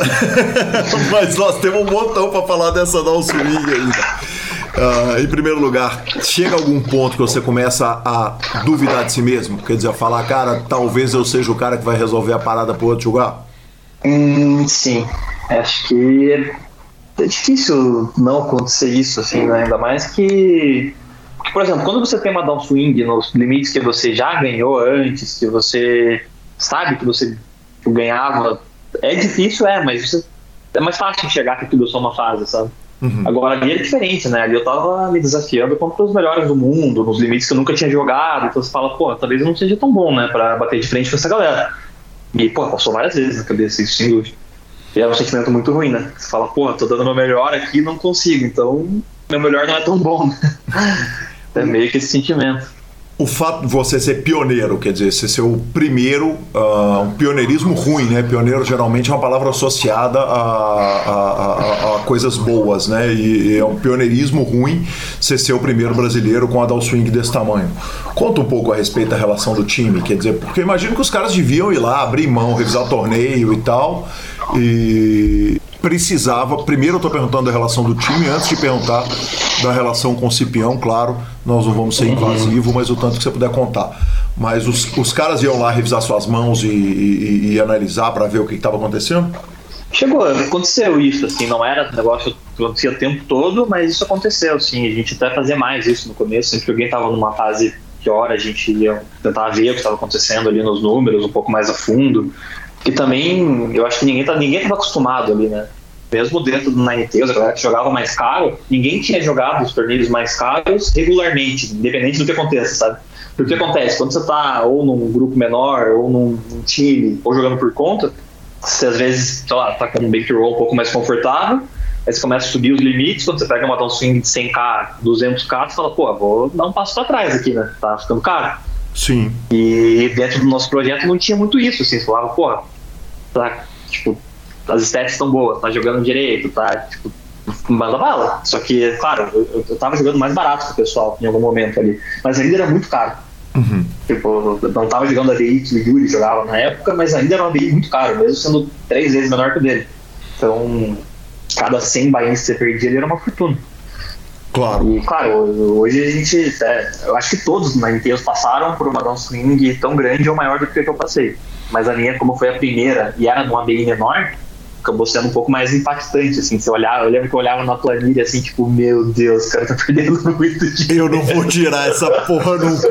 <laughs> mas nós temos um montão para falar dessa nossa swing ainda. Uh, em primeiro lugar, chega algum ponto que você começa a duvidar de si mesmo? Quer dizer, a falar, cara, talvez eu seja o cara que vai resolver a parada pro outro jogar? Hum, sim. Acho que é, é difícil não acontecer isso, assim, né? Ainda mais que por exemplo, quando você tem uma downswing nos limites que você já ganhou antes, que você sabe que você ganhava, é difícil, é, mas você, é mais fácil chegar que tudo é só uma fase, sabe? Uhum. Agora ali é diferente, né? Ali eu tava me desafiando contra os melhores do mundo, nos limites que eu nunca tinha jogado, então você fala, pô, talvez eu não seja tão bom, né, pra bater de frente com essa galera. E, pô, passou várias vezes na cabeça isso, sem dúvida. E é um sentimento muito ruim, né? Você fala, pô, tô dando meu melhor aqui e não consigo, então meu melhor não é tão bom, né? <laughs> É meio que esse sentimento. O fato de você ser pioneiro, quer dizer, você ser o primeiro, uh, um pioneirismo ruim, né? Pioneiro geralmente é uma palavra associada a, a, a, a coisas boas, né? E, e, é um pioneirismo ruim você ser o primeiro brasileiro com a down swing desse tamanho. Conta um pouco a respeito da relação do time, quer dizer, porque imagino que os caras deviam ir lá, abrir mão, revisar o torneio e tal. E precisava. Primeiro eu estou perguntando da relação do time, antes de perguntar da relação com o Cipião, claro, nós não vamos ser uhum. invasivo, mas o tanto que você puder contar. Mas os, os caras iam lá revisar suas mãos e, e, e analisar para ver o que estava acontecendo? Chegou, aconteceu isso, assim, não era um negócio que acontecia o tempo todo, mas isso aconteceu, assim, a gente até fazia mais isso no começo, sempre que alguém estava numa fase pior, a gente ia tentar ver o que estava acontecendo ali nos números, um pouco mais a fundo, e também, eu acho que ninguém tá, ninguém estava acostumado ali, né? Mesmo dentro do Nine a galera que jogava mais caro, ninguém tinha jogado os torneios mais caros regularmente, independente do que aconteça, sabe? Porque o que acontece? Quando você tá ou num grupo menor, ou num, time, ou jogando por conta, você às vezes, sei lá, tá com um bankroll um pouco mais confortável, aí você começa a subir os limites, quando você pega uma downswing de 100k, 200k, você fala, pô, vou dar um passo para trás aqui, né? Tá ficando caro. Sim. E dentro do nosso projeto não tinha muito isso, assim, você falava, pô, tá, tipo, as stats estão boas, tá jogando direito, tá, tipo, manda bala. Só que, claro, eu, eu tava jogando mais barato que o pessoal em algum momento ali, mas ainda era muito caro. Uhum. Tipo, não tava jogando a DI que o Yuri jogava na época, mas ainda era uma DI muito caro, mesmo sendo três vezes menor que o dele. Então, cada 100 bains que você perdia era uma fortuna. Claro. E, claro, hoje a gente. É, eu acho que todos na Inteus passaram por uma downswing tão grande ou maior do que, que eu passei. Mas a minha, como foi a primeira e era numa BI menor, acabou sendo um pouco mais impactante, assim, se olhar, eu lembro que eu olhava na planilha assim, tipo, meu Deus, o cara tá perdendo <laughs> muito dinheiro. Eu não vou tirar essa porra nunca.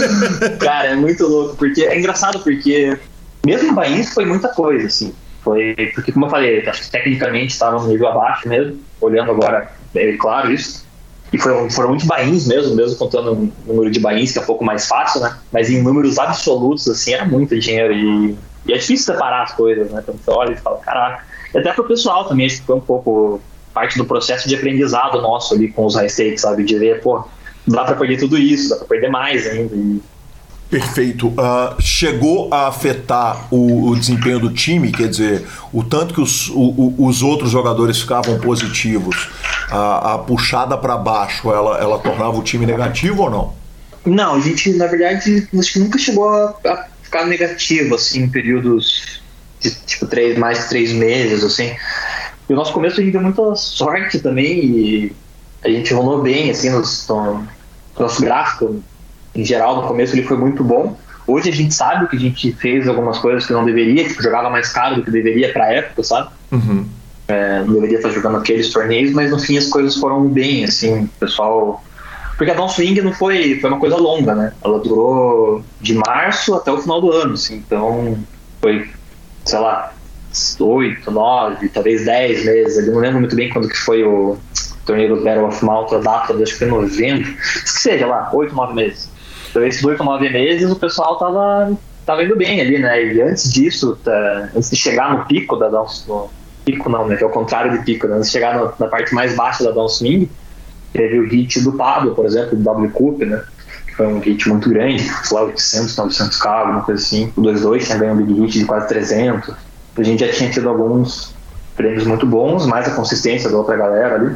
<laughs> cara, é muito louco, porque é engraçado porque mesmo em Bahia foi muita coisa, assim. Foi, porque como eu falei, acho que tecnicamente estava no nível abaixo mesmo, olhando agora, é claro isso. E foram, foram muitos bains mesmo, mesmo contando o número de bains, que é um pouco mais fácil, né? Mas em números absolutos, assim, era muito dinheiro. E, e é difícil separar as coisas, né? Quando você olha e fala, caraca. E até pro pessoal também, acho que foi um pouco parte do processo de aprendizado nosso ali com os high stakes, sabe? De ver, pô, dá para perder tudo isso, dá para perder mais ainda. E Perfeito. Uh, chegou a afetar o, o, desempenho do time, quer dizer, o tanto que os, o, os outros jogadores ficavam positivos, a, a puxada para baixo, ela, ela tornava o time negativo ou não? Não, a gente, na verdade, acho que nunca chegou a, a ficar negativo, assim, em períodos de tipo três, mais de três meses, assim. E o nosso começo a gente deu muita sorte também e a gente rolou bem, assim, no, no nosso gráfico em geral, no começo ele foi muito bom. Hoje a gente sabe que a gente fez algumas coisas que não deveria, tipo, jogava mais caro do que deveria pra época, sabe? Uhum. É, não deveria estar jogando aqueles torneios, mas no fim as coisas foram bem, assim, o pessoal. Porque a Swing não foi, foi uma coisa longa, né? Ela durou de março até o final do ano, assim, então foi, sei lá, oito, nove, talvez dez meses. Eu não lembro muito bem quando que foi o torneio do Battle of Malta, a data, acho que foi novembro. Que seja lá, oito, nove meses. Então, esses oito, nove meses, o pessoal tava, tava indo bem ali, né? E antes disso, tá, antes de chegar no pico da no pico não, né? Que é o contrário de pico, né? Antes de chegar no, na parte mais baixa da Dance Swing, teve o hit do Pablo, por exemplo, do W Cup, né? Que foi um hit muito grande, sei lá, 800, 900 k alguma coisa assim. O 2-2 tinha ganho um big hit de quase 300. A gente já tinha tido alguns prêmios muito bons, mais a consistência da outra galera ali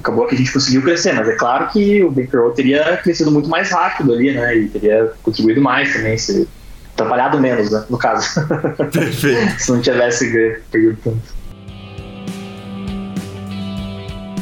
acabou que a gente conseguiu crescer, mas é claro que o Big Pro teria crescido muito mais rápido ali, né? E teria contribuído mais também, se atrapalhado menos, né? No caso. <laughs> Perfeito. se não tivesse perdido tanto.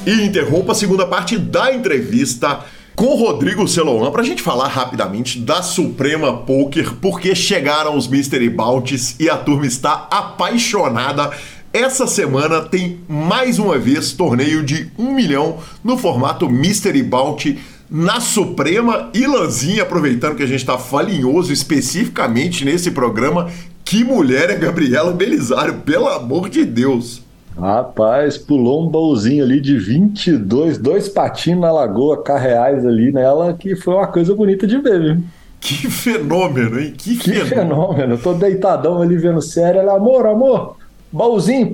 E interrompa a segunda parte da entrevista com Rodrigo Celoan para a gente falar rapidamente da Suprema Poker, porque chegaram os Mystery Bounties e a turma está apaixonada essa semana tem mais uma vez torneio de um milhão no formato Mystery Bounty na Suprema e Lanzinha, aproveitando que a gente está falinhoso especificamente nesse programa. Que mulher é Gabriela Belisário, pelo amor de Deus! Rapaz, pulou um baúzinho ali de 22, dois patinhos na lagoa, carreais ali nela, que foi uma coisa bonita de ver, viu? Que fenômeno, hein? Que, que fenômeno. fenômeno. Tô deitadão ali vendo sério. Ela, amor, amor, baúzinho,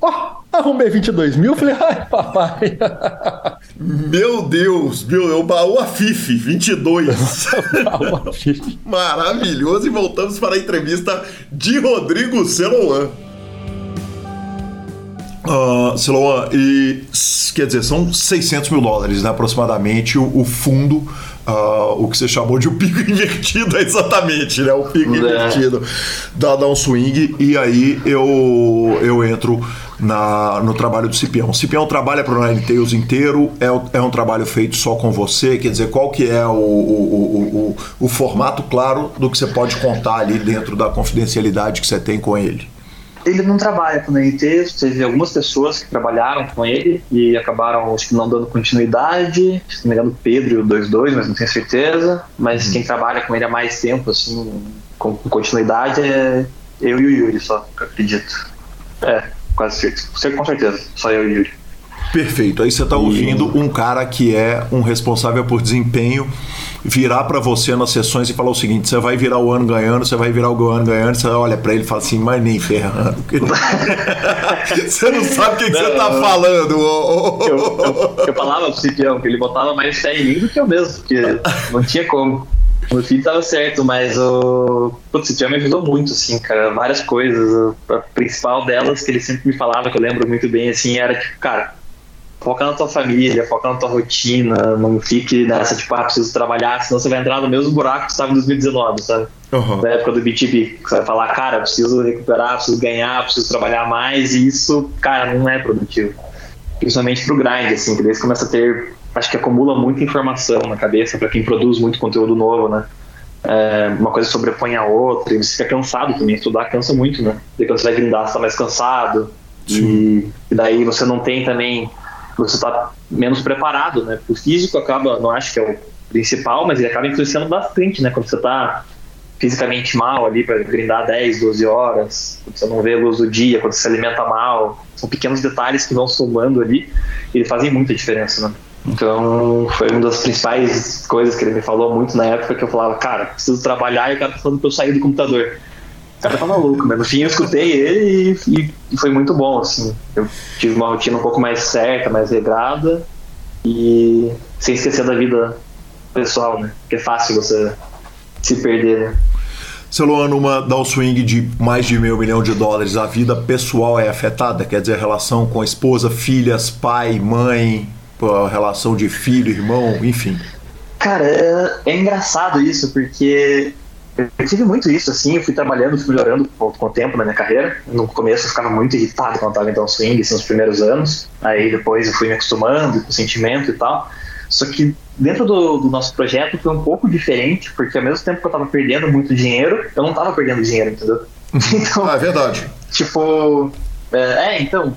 ó, arrumei 22 mil, falei, ai, papai. <laughs> Meu Deus, meu, é o baú Afif, 22. <laughs> baú Afif. <laughs> Maravilhoso, e voltamos para a entrevista de Rodrigo Celoan. Uh, Celoan, e quer dizer, são 600 mil dólares, né, aproximadamente, o, o fundo Uh, o que você chamou de o pico <laughs> invertido, exatamente, né? O pico é. invertido da Downswing. E aí eu, eu entro na, no trabalho do Cipião. O Cipião trabalha para o Nine Tails inteiro, é, é um trabalho feito só com você, quer dizer, qual que é o, o, o, o, o formato claro do que você pode contar ali dentro da confidencialidade que você tem com ele? Ele não trabalha com o NT, teve algumas pessoas que trabalharam com ele e acabaram, acho que não dando continuidade. Se não me engano, o Pedro e o 22, mas não tenho certeza. Mas uhum. quem trabalha com ele há mais tempo, assim, com, continuidade, é eu e o Yuri só, acredito. É, quase certeza. Com certeza, só eu e o Yuri. Perfeito. Aí você está ouvindo um cara que é um responsável por desempenho virar para você nas sessões e falar o seguinte: você vai virar o ano ganhando, você vai virar o ano ganhando, você olha para ele e fala assim, mas nem ferrando. <laughs> você não sabe o que, que você tá falando. Eu, eu, eu falava pro Cipião que ele botava mais fé em mim do que eu mesmo, porque não tinha como. No fim tava certo, mas o. Putz, Cipião me ajudou muito, assim, cara. Várias coisas. A principal delas que ele sempre me falava, que eu lembro muito bem, assim, era tipo, cara foca na tua família, foca na tua rotina, não fique nessa, tipo, ah, preciso trabalhar, senão você vai entrar no mesmo buraco que estava em 2019, sabe? Uhum. Na época do BTB, você vai falar, cara, preciso recuperar, preciso ganhar, preciso trabalhar mais, e isso, cara, não é produtivo. principalmente pro grind, assim, que daí você começa a ter, acho que acumula muita informação na cabeça para quem produz muito conteúdo novo, né? É, uma coisa sobrepõe a outra, e você fica cansado também, estudar cansa muito, né? Daí quando você vai grindar, você tá mais cansado, e, e, daí você não tem também, você tá menos preparado, né? O físico acaba, não acho que é o principal, mas ele acaba influenciando bastante, né? Quando você tá fisicamente mal ali para grindar 10, 12 horas, quando você não vê a luz do dia, quando você se alimenta mal, são pequenos detalhes que vão somando ali e fazem muita diferença, né? Então, foi uma das principais coisas que ele me falou muito na época que eu falava, cara, preciso trabalhar e o cara tá falando pra eu sair do computador. O cara tá maluco, mas no fim eu escutei ele e, e, foi muito bom, assim. Eu tive uma rotina um pouco mais certa, mais regrada e sem esquecer da vida pessoal, né? Que é fácil você se perder, né? Celuano, numa downswing de mais de meio milhão de dólares, a vida pessoal é afetada? Quer dizer, a relação com a esposa, filhas, pai, mãe, relação de filho, irmão, enfim. Cara, é, é engraçado isso, porque eu tive muito isso, assim, eu fui trabalhando, fui melhorando com, o tempo na minha carreira. No começo eu ficava muito irritado quando estava em downswing, assim, nos primeiros anos. Aí depois eu fui me acostumando com o sentimento e tal. Só que dentro do, do, nosso projeto foi um pouco diferente, porque ao mesmo tempo que eu tava perdendo muito dinheiro, eu não tava perdendo dinheiro, entendeu? <laughs> Então, ah, é verdade. Tipo, é, é, então,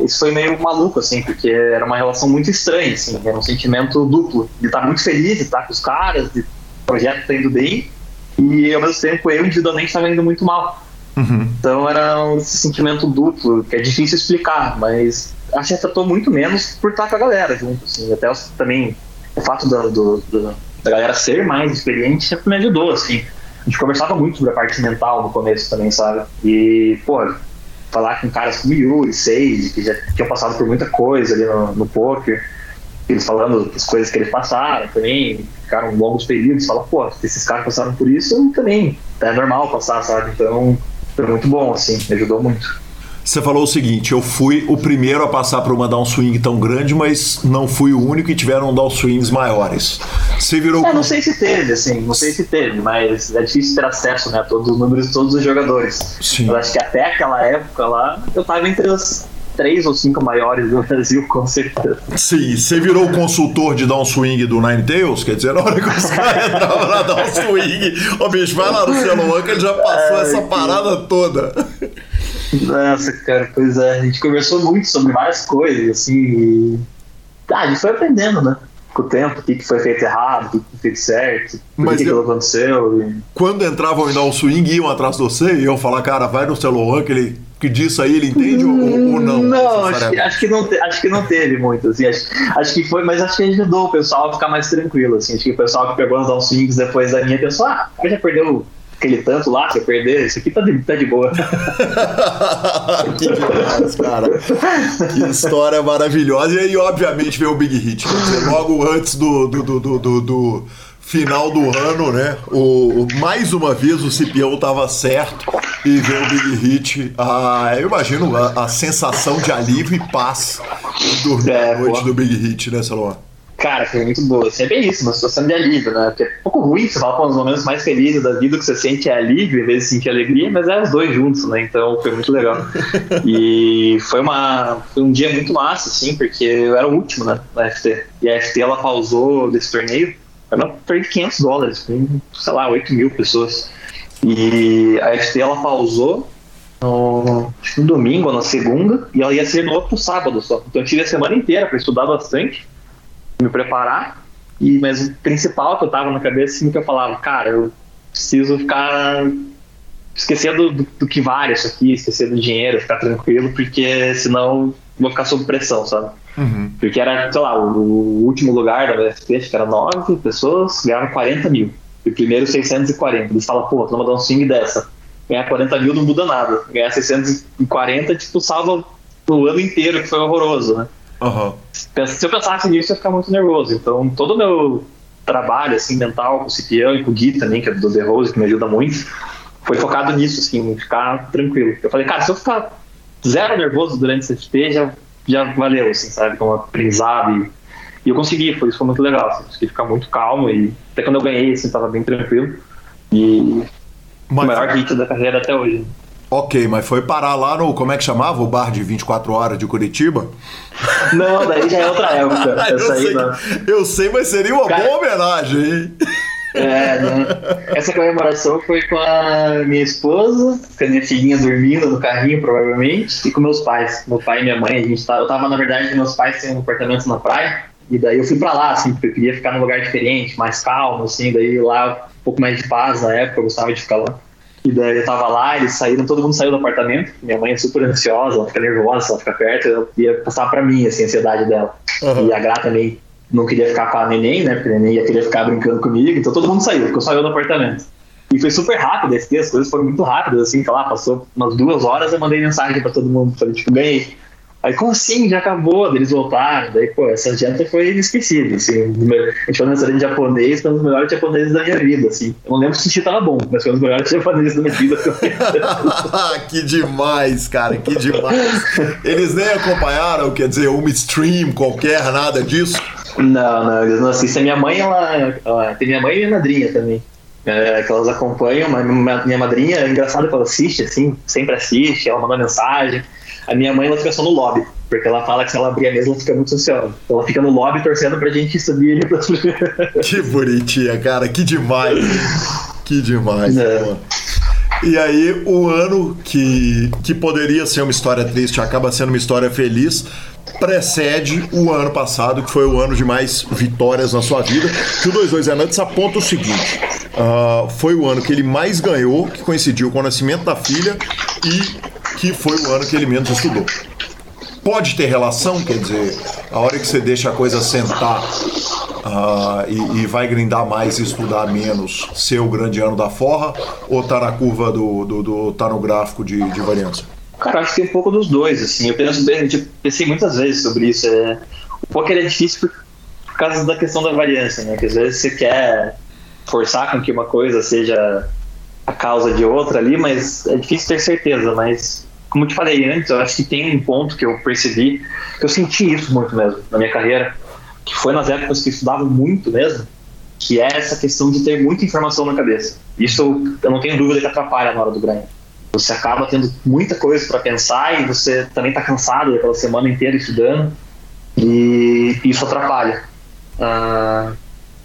isso foi meio maluco, assim, porque era uma relação muito estranha, assim, era um sentimento duplo, de estar muito feliz, de estar com os caras, de o projeto tá indo bem, e ao mesmo tempo eu individualmente estava indo muito mal. Uhum. Então era esse sentimento duplo, que é difícil explicar, mas acho que afetou muito menos por estar com a galera junto, assim. Até também o fato do, do, do, da galera ser mais experiente sempre me ajudou, assim. A gente conversava muito sobre a parte mental no começo também, sabe? E, pô, falar com caras como Yuri, Sage, que já tinham passado por muita coisa ali no, no poker, eles falando as coisas que eles passaram também, ficaram longos períodos, fala, pô, se esses caras passaram por isso, também é normal passar, sabe? Então, foi muito bom, assim, me ajudou muito. Você falou o seguinte: eu fui o primeiro a passar por uma downswing tão grande, mas não fui o único e tiveram downswings maiores. Você virou. É, não sei se teve, assim, não sei se teve, mas é difícil ter acesso né, a todos os números de todos os jogadores. Sim. Eu acho que até aquela época lá, eu tava entre os três ou cinco maiores do Brasil, <laughs> com certeza. Sim, você virou o consultor de downswing do Nine Tails? Quer dizer, na hora que os <laughs> caras entravam na downswing, ô bicho, vai lá no Cielo que ele já passou é, essa parada toda. Nossa, cara, pois é. A gente conversou muito sobre várias coisas, assim. E... Ah, a gente foi aprendendo, né? Com o tempo, o que, que foi feito errado, o que, que foi feito certo, o que, que aconteceu. E... Quando entravam em dar o swing, iam atrás de você e iam falar, cara, vai no celular que ele que disso aí ele entende ou, ou não? Não, acho que, acho que, não, acho que não teve muito, assim, acho, acho que foi, mas acho que ajudou o pessoal a ficar mais tranquilo, assim, acho que o pessoal que pegou os swings depois da minha pensou, ah, já perdeu aquele tanto lá, se eu perder, isso aqui tá de, tá de boa. <laughs> que demais, cara. Que história maravilhosa. E aí, obviamente, veio o Big Hit. Logo antes do, do, do, do, do final do ano, né? O, mais uma vez o Cipião estava certo e veio o Big Hit. Ah, eu imagino a, a sensação de alívio e paz dormir é, noite do Big Hit, né, Salomão? Cara, foi muito boa. Assim, é bem isso, uma situação de alívio, né? Porque é um pouco ruim você falar com os momentos mais felizes da vida que você sente é alívio em vez de sentir alegria, mas é os dois juntos, né? Então foi muito legal. <laughs> e foi, uma, foi um dia muito massa, assim, porque eu era o último, né? Na FT. E a FT ela pausou desse torneio. Torneio de 500 dólares, sei lá, 8 mil pessoas. E a FT ela pausou no, no domingo ou na segunda, e ela ia ser no outro sábado só. Então eu tive a semana inteira para estudar bastante me preparar. E, mas o principal que eu tava na cabeça, assim, que eu falava, cara, eu preciso ficar. esquecer do, do, do que vale isso aqui, esquecer do dinheiro, ficar tranquilo, porque senão vou ficar sob pressão, sabe? Uhum. Porque era, sei lá, o, o, último lugar da BFT, acho que era nove pessoas, ganharam 40 mil. E o primeiro 640. Eles falam, pô, vamos dar um swing dessa. Ganhar 40 mil não muda nada. Ganhar 640, tipo, salva o ano inteiro, que foi horroroso, né? Uhum. Se eu pensasse nisso, eu ia ficar muito nervoso. Então, todo o meu trabalho, assim, mental, com o Cipião e com o Gui também, que é do The Rose, que me ajuda muito, foi focado nisso, assim, ficar tranquilo. Eu falei, cara, se eu ficar zero nervoso durante esse FP, já, já valeu, assim, sabe? Como aprendizado. E, e eu consegui, foi, isso foi muito legal. Assim, consegui ficar muito calmo e até quando eu ganhei, assim, tava bem tranquilo. E Mas... o maior hit da carreira até hoje. Ok, mas foi parar lá no. Como é que chamava? O bar de 24 horas de Curitiba? Não, daí já é outra época. <laughs> eu, sei, não. eu sei, mas seria uma Cara, boa homenagem, hein? É, né? Essa comemoração foi com a minha esposa, com a minha filhinha dormindo no carrinho, provavelmente, e com meus pais. Meu pai e minha mãe, a gente tá, eu tava, na verdade, meus pais têm um apartamento na praia, e daí eu fui pra lá, assim, porque eu queria ficar num lugar diferente, mais calmo, assim, daí lá um pouco mais de paz na época, eu gostava de ficar lá. E daí eu tava lá, eles saíram, todo mundo saiu do apartamento. Minha mãe é super ansiosa, ela fica nervosa, ela fica perto, eu ia passar pra mim, assim, a ansiedade dela. Uhum. E a Gra também não queria ficar com a neném, né? Porque a neném ia querer ficar brincando comigo, então todo mundo saiu, ficou saiu do apartamento. E foi super rápido esse dia, as coisas foram muito rápidas, assim, lá, passou umas duas horas, eu mandei mensagem pra todo mundo, falei, tipo, ganhei. Aí, como assim? Já acabou? Eles voltaram. Daí, pô, essa janta foi inesquecível, assim. A gente foi no restaurante japonês, foi um dos melhores japoneses da minha vida, assim. Eu não lembro se o sushi tava bom, mas foi um dos melhores japoneses da minha vida. <laughs> que demais, cara, que demais. Eles nem acompanharam, quer dizer, uma stream qualquer, nada disso? Não, não, eles não assistem. Minha mãe, ela, ela tem minha mãe e minha madrinha também. É, que elas acompanham, mas minha madrinha, é engraçado que ela assiste, assim, sempre assiste, ela manda mensagem. A minha mãe, ela fica só no lobby, porque ela fala que se ela abrir a mesa, ela fica muito ansiosa. Então ela fica no lobby torcendo pra gente subir <laughs> Que bonitinha, cara, que demais. Que demais, é. E aí, o ano que, que poderia ser uma história triste acaba sendo uma história feliz, precede o ano passado, que foi o ano de mais vitórias na sua vida. Que o 22 Anantes aponta o seguinte: uh, foi o ano que ele mais ganhou, que coincidiu com o nascimento da filha e que foi o ano que ele menos estudou. Pode ter relação, quer dizer, a hora que você deixa a coisa sentar uh, e, e, vai grindar mais e estudar menos, ser o grande ano da forra, ou tá na curva do. do, do tá no gráfico de, de variância? Cara, acho que tem um pouco dos dois, assim. Eu penso, eu pensei muitas vezes sobre isso. É, o poker é difícil por, por causa da questão da variância, né? Que às vezes você quer forçar com que uma coisa seja a causa de outra ali, mas é difícil ter certeza. Mas como eu te falei antes, eu acho que tem um ponto que eu percebi, que eu senti isso muito mesmo na minha carreira, que foi nas épocas que eu estudava muito mesmo, que é essa questão de ter muita informação na cabeça. Isso eu não tenho dúvida que atrapalha na hora do grind. Você acaba tendo muita coisa para pensar e você também está cansado daquela semana inteira estudando e isso atrapalha. Uh,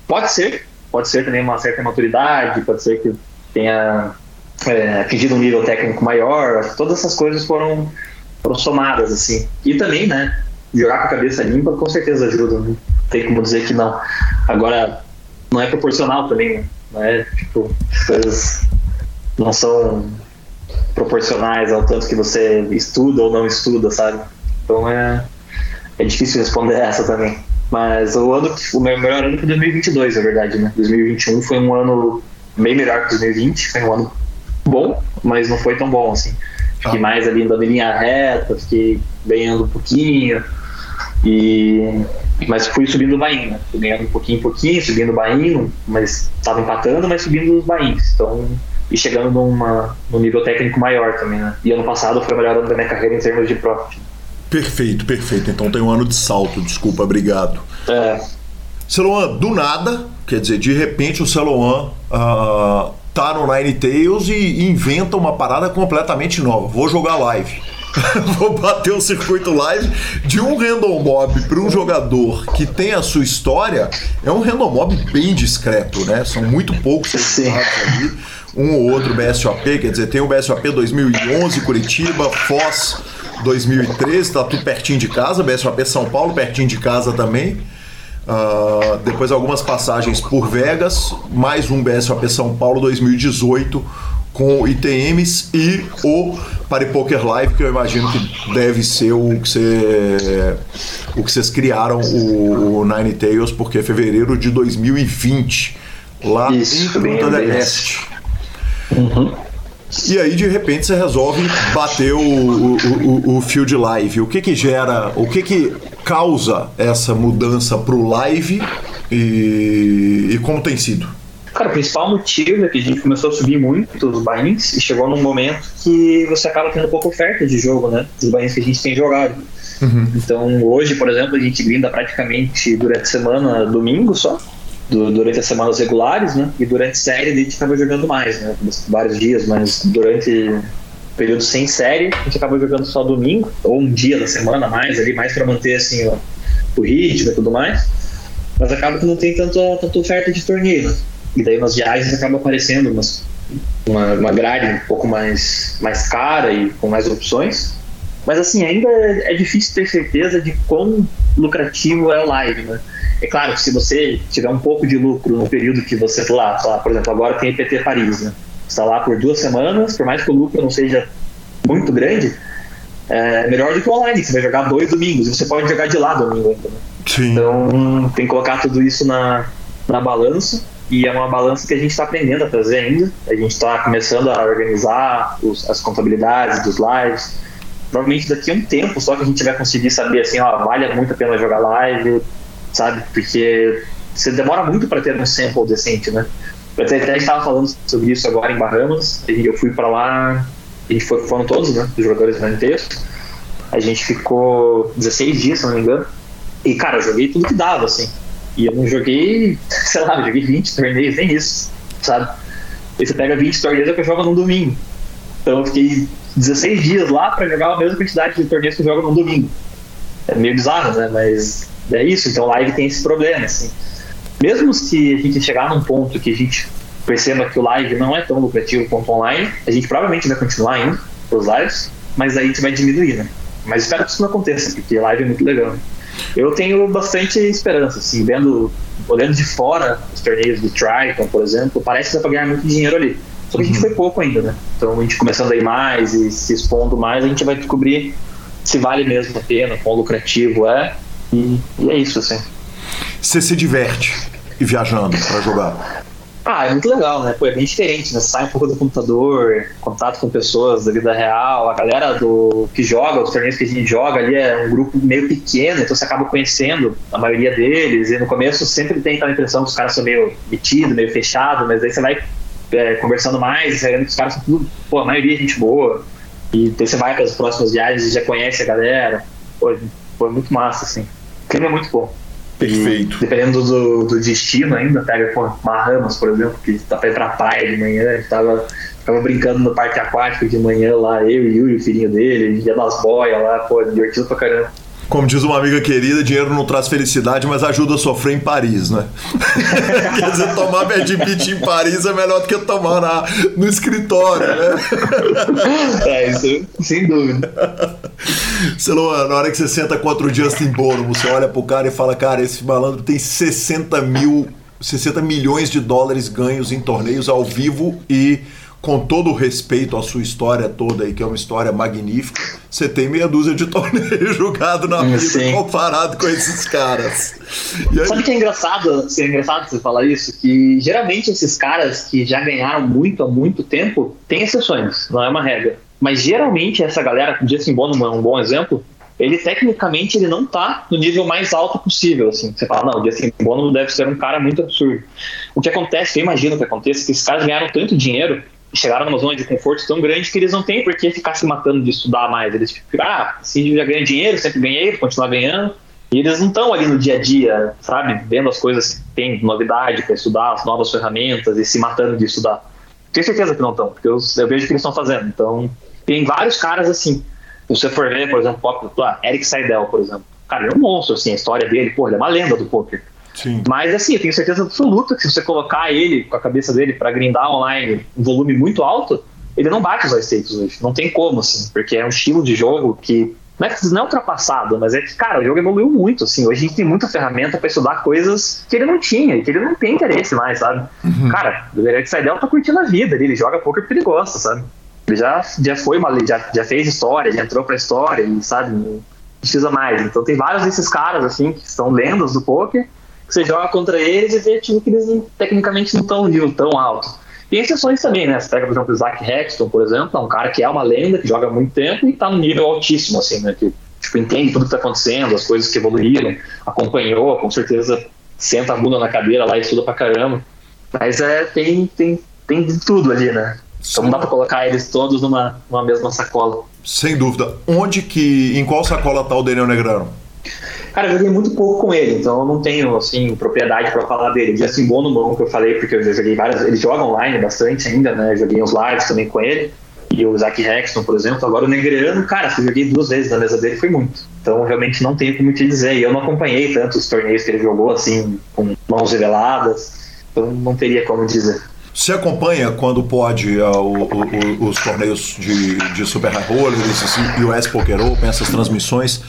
pode ser, pode ser também uma certa maturidade, pode ser que tenha é, atingido um nível técnico maior, todas essas coisas foram, foram somadas, assim. E também, né, jogar com a cabeça limpa com certeza ajuda, não tem como dizer que não. Agora, não é proporcional também, né? Não é, tipo, coisas não são proporcionais ao tanto que você estuda ou não estuda, sabe? Então é, é difícil responder essa também. Mas o ano, o meu melhor ano foi 2022, na verdade, né? 2021 foi um ano bem melhor que 2020, foi um ano bom, mas não foi tão bom assim. Fiquei mais ali andando em linha reta, fiquei ganhando um pouquinho. E mas fui subindo o bainho, né? Fui ganhando um pouquinho em pouquinho, subindo bainho, mas estava empatando, mas subindo os bainhos. Então, e chegando numa, num nível técnico maior também, né? E ano passado foi o melhor ano da minha carreira em termos de profit. Perfeito, perfeito. Então tem um ano de salto, desculpa, obrigado. É. Celoan, do nada, quer dizer, de repente o Celoan uh, tá no Nine Tails e inventa uma parada completamente nova. Vou jogar live. <laughs> Vou bater o circuito live de um random mob para um jogador que tem a sua história. É um random mob bem discreto, né? São muito poucos ali. Um ou outro BSOP, quer dizer, tem o BSOP 2011 Curitiba, Foz 2013, tá tudo pertinho de casa. BSOP São Paulo, pertinho de casa também. Uh, depois algumas passagens por Vegas, mais um BSOP São Paulo 2018 com ITMs e o Party Poker Live, que eu imagino que deve ser o que, o que vocês criaram, o, o Nine Tails, porque é fevereiro de 2020, lá Isso, em Punta del Este. Uhum. E aí, de repente, você resolve bater o, o, o, o field live. O que que gera, o que que causa essa mudança para o live e, e, como tem sido? Cara, o principal motivo é que a gente começou a subir muito os bains e chegou num momento que você acaba tendo pouca oferta de jogo, né? Dos bains que a gente tem jogado. Uhum. Então, hoje, por exemplo, a gente brinda praticamente durante a semana, domingo só do, durante as semanas regulares, né? E durante série a gente estava jogando mais, né? Vários dias, mas durante período sem série, a gente acaba jogando só domingo, ou um dia da semana mais ali, mais para manter assim o, o ritmo e tudo mais. Mas acaba que não tem tanto, tanta oferta de torneio. E daí nas viagens acaba aparecendo umas, uma, uma grade um pouco mais, mais cara e com mais opções. Mas assim, ainda é, é difícil ter certeza de quão lucrativo é o live, né? É claro que se você tiver um pouco de lucro no período que você está lá, lá, por exemplo, agora tem IPT Paris, né? está lá por duas semanas, por mais que o lucro não seja muito grande, é melhor do que o online, você vai jogar dois domingos, e você pode jogar de lá domingo ainda. Né? Então tem que colocar tudo isso na, na balança, e é uma balança que a gente está aprendendo a fazer ainda. A gente está começando a organizar os, as contabilidades dos lives. Provavelmente daqui a um tempo só que a gente vai conseguir saber assim, ó, vale muito a pena jogar live, sabe? Porque você demora muito para ter um sample decente, né? Eu até estava falando sobre isso agora em Bahamas. Eu fui para lá, gente foi, foram todos, né? Os jogadores inteiros. A gente ficou 16 dias, se não me engano. E, cara, eu joguei tudo que dava, assim. E eu não joguei, <laughs> sei lá, eu joguei 20 torneios, nem isso, sabe? E você pega 20 torneios que eu jogo num domingo. Então eu fiquei 16 dias lá para jogar a mesma quantidade de torneios que jogo num domingo. É meio bizarro, né? Mas é isso. Então live tem esse problema, assim mesmo se a gente chegar num ponto que a gente perceba que o live não é tão lucrativo quanto online, a gente provavelmente vai continuar indo para os lives, mas aí a gente vai diminuir, né? Mas espero que isso não aconteça, porque live é muito legal. Eu tenho bastante esperança, assim, vendo, olhando de fora os torneios do Triton, por exemplo, parece que dá para ganhar muito dinheiro ali. Só que a gente uhum. foi pouco ainda, né? Então a gente começando a ir mais e se expondo mais, a gente vai descobrir se vale mesmo a pena, quão lucrativo é. E, e é isso, assim. Você se diverte e viajando para jogar? Ah, é muito legal, né? Pô, é bem diferente, né? Sai um pouco do computador, contato com pessoas da vida real. A galera do que joga, os torneios que a gente joga ali é um grupo meio pequeno, então você acaba conhecendo a maioria deles. E no começo sempre tem aquela impressão que os caras são meio metidos, meio fechados, mas aí você vai é, conversando mais, vendo que os caras são tudo, pô, a maioria é gente boa. E daí você vai para as próximas viagens e já conhece a galera. Pô, é muito massa, assim. O clima é muito bom. Perfeito. E, dependendo do, do destino ainda, pega pô, Bahamas, por exemplo, que tá pra ir pra praia de manhã, a gente tava, tava brincando no parque aquático de manhã lá, eu e o Yuri, o filhinho dele, ia nas boias lá, pô, divertido pra caramba. Como diz uma amiga querida, dinheiro não traz felicidade, mas ajuda a sofrer em Paris, né? <laughs> Quer dizer, tomar bad beat em Paris é melhor do que tomar na, no escritório, né? <laughs> É, isso sem dúvida. Celoa, na hora que você senta contra o Justin Bono, você olha pro cara e fala, cara, esse malandro tem 60 mil, 60 milhões de dólares ganhos em torneios ao vivo e com todo o respeito à sua história toda aí, que é uma história magnífica, você tem meia dúzia de <laughs> torneios jogados na vida Sim. comparado com esses caras. Aí... Sabe que é engraçado, é engraçado você falar isso? Que geralmente esses caras que já ganharam muito há muito tempo têm exceções, não é uma regra. Mas geralmente essa galera, o Justin Bono é um bom exemplo, ele tecnicamente ele não tá no nível mais alto possível, assim. Você fala, não, o Justin Bono deve ser um cara muito absurdo. O que acontece, eu imagino que aconteça, que esses caras ganharam tanto dinheiro chegaram numa zona de conforto tão grande que eles não têm por que ficar se matando de estudar mais. Eles ficam, ah, se já ganha dinheiro, sempre ganhei, vou continuar ganhando. E eles não estão ali no dia a dia, sabe, vendo as coisas que tem novidade para estudar, as novas ferramentas e se matando de estudar. Tenho certeza que não estão, porque eu, eu vejo o que eles estão fazendo. Então, tem vários caras assim. Se você for ver, por exemplo, ah, Eric Seidel, por exemplo. Cara, ele é um monstro, assim, a história dele, pô, ele é uma lenda do poker. Sim. Mas assim, eu tenho certeza absoluta que se você colocar ele com a cabeça dele para grindar online um volume muito alto, ele não bate os stakes hoje. Não tem como, assim, porque é um estilo de jogo que não é, não é ultrapassado, mas é que, cara, o jogo evoluiu muito, assim. Hoje a gente tem muita ferramenta para estudar coisas que ele não tinha e que ele não tem interesse mais, sabe? Uhum. Cara, o Derek Seidel tá curtindo a vida, ele joga poker porque ele gosta, sabe? Ele já, já foi uma, já, já fez história, já entrou pra história, e, sabe? Não precisa mais. Então tem vários desses caras, assim, que são lendas do poker você joga contra eles e vê tipo, que eles tecnicamente não estão nível tão alto. Tem exceções também, né? Você pega, por exemplo, o Zach Hexton, por exemplo, é um cara que é uma lenda, que joga muito tempo e está no nível altíssimo, assim, né? Que tipo, entende tudo que está acontecendo, as coisas que evoluíram, acompanhou, com certeza senta a bunda na cadeira lá e estuda pra caramba. Mas é, tem, tem, tem de tudo ali, né? Então não dá pra colocar eles todos numa, numa mesma sacola. Sem dúvida. Onde que. Em qual sacola tá o Daniel Negrano? Cara, eu joguei muito pouco com ele, então eu não tenho, assim, propriedade para falar dele. Assim, bom no mão que eu falei, porque eu já joguei várias. Ele joga online bastante ainda, né? joguei uns lives também com ele. e o Zach Hexton, por exemplo. Agora o Negreano, cara, se eu joguei duas vezes na mesa dele foi muito. Então realmente não tenho como te dizer. E eu não acompanhei tanto os torneios que ele jogou, assim, com mãos reveladas. Então não teria como dizer. Você acompanha quando pode uh, o, o, os torneios de, de Super High Rollers, assim, US Poker Open, essas transmissões?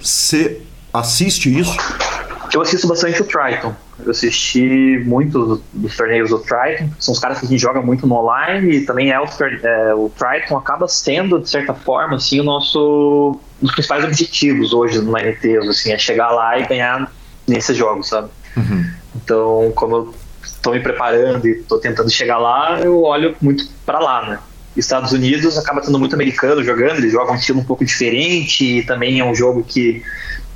Você assiste isso? Eu assisto bastante o Triton. Eu assisti muito dos torneios do Triton. São os caras que a gente joga muito no online e também é o, é, o Triton acaba sendo, de certa forma, assim, o nosso um dos principais objetivos hoje no NTs, assim, é chegar lá e ganhar nesses jogos, sabe? Uhum. Então, como eu estou me preparando e estou tentando chegar lá, eu olho muito para lá, né? Estados Unidos acaba tendo muito americano jogando, eles jogam um estilo um pouco diferente e também é um jogo que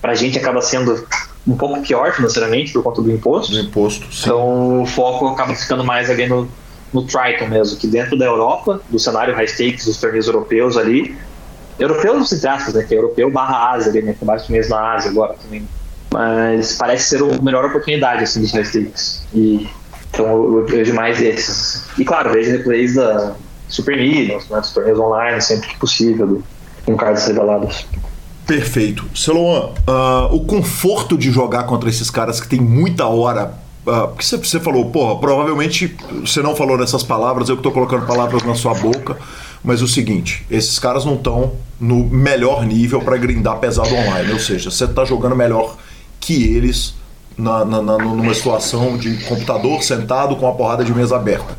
para a gente acaba sendo um pouco pior financeiramente por conta do imposto. Do imposto, sim. Então o foco acaba ficando mais ali no, no Triton mesmo, que dentro da Europa, do cenário high stakes dos torneios europeus ali, europeus entre aspas, né, que é europeu barra Ásia ali, né, que é mesmo na Ásia agora também. Mas parece ser a melhor oportunidade assim, dos high stakes. E então eu, vejo mais esses. E claro, vejo replays da Super Millions, né, dos torneios online, sempre que possível, com cards reveladas. Perfeito. Celoan, uh, o conforto de jogar contra esses caras que tem muita hora. Uh, porque você, falou, porra, provavelmente você não falou nessas palavras, eu que estou colocando palavras na sua boca, mas o seguinte: esses caras não estão no melhor nível para grindar pesado online, ou seja, você está jogando melhor que eles na, na, na, numa situação de computador sentado com a porrada de mesa aberta.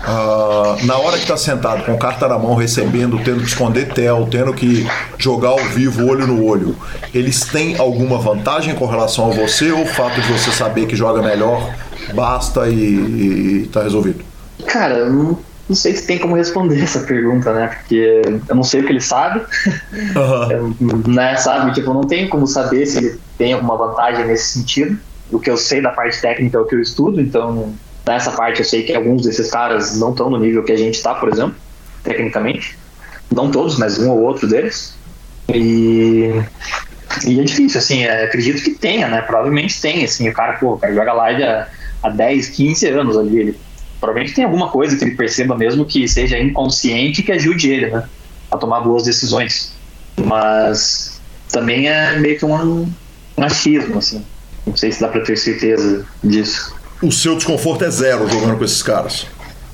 Uh, na hora que está sentado com carta na mão, recebendo, tendo que esconder tel, tendo que jogar ao vivo, olho no olho, eles têm alguma vantagem com relação a você ou o fato de você saber que joga melhor basta e, está resolvido? Cara, eu não, sei se tem como responder <laughs> essa pergunta, né? Porque eu não sei o que ele sabe, uhum. <laughs> né? Sabe? Tipo, eu não tenho como saber se ele tem alguma vantagem nesse sentido o que eu sei da parte técnica é o que eu estudo, então nessa parte eu sei que alguns desses caras não estão no nível que a gente está, por exemplo, tecnicamente. Não todos, mas um ou outro deles. E, e é difícil, assim, é, acredito que tenha, né? Provavelmente tem, assim, o cara, pô, o cara joga live há, há 10, 15 anos ali, ele provavelmente tem alguma coisa que ele perceba mesmo que seja inconsciente que ajude ele, né? A tomar boas decisões. Mas também é meio que um, um achismo, assim. Não sei se dá para ter certeza disso. O seu desconforto é zero jogando com esses caras?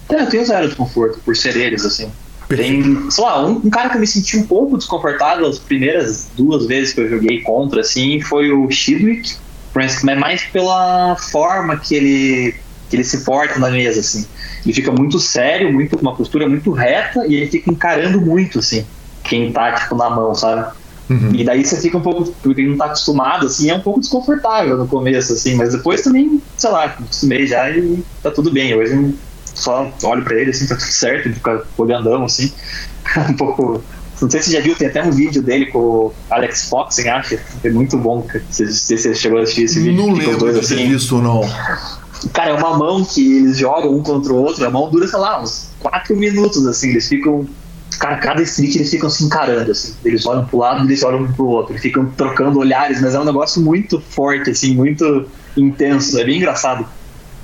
É, eu tenho zero desconforto por ser eles, assim. Tem, sei lá, um, um, cara que eu me senti um pouco desconfortável as primeiras duas vezes que eu joguei contra, assim, foi o Shidwick, mas mais pela forma que ele, que ele se porta na mesa, assim. Ele fica muito sério, muito uma postura muito reta e ele fica encarando muito, assim, quem tá, tipo, na mão, sabe? Uhum. E daí você fica um pouco, porque não tá acostumado, assim, é um pouco desconfortável no começo, assim, mas depois também, sei lá, acostumei já e tá tudo bem. Hoje eu só olho pra ele, assim, tá tudo certo, fica olhandão, assim, <laughs> um pouco. Não sei se você já viu, tem até um vídeo dele com o Alex Fox, acha? É muito bom. Se você chegou a assistir esse vídeo. Não lembro dois, assim. visto, não. Cara, é uma mão que eles jogam um contra o outro, a mão dura, sei lá, uns 4 minutos, assim, eles ficam cara, cada street eles ficam se encarando, assim. Eles olham pro lado, eles olham pro outro. Eles ficam trocando olhares, mas é um negócio muito forte, assim, muito intenso. É bem engraçado.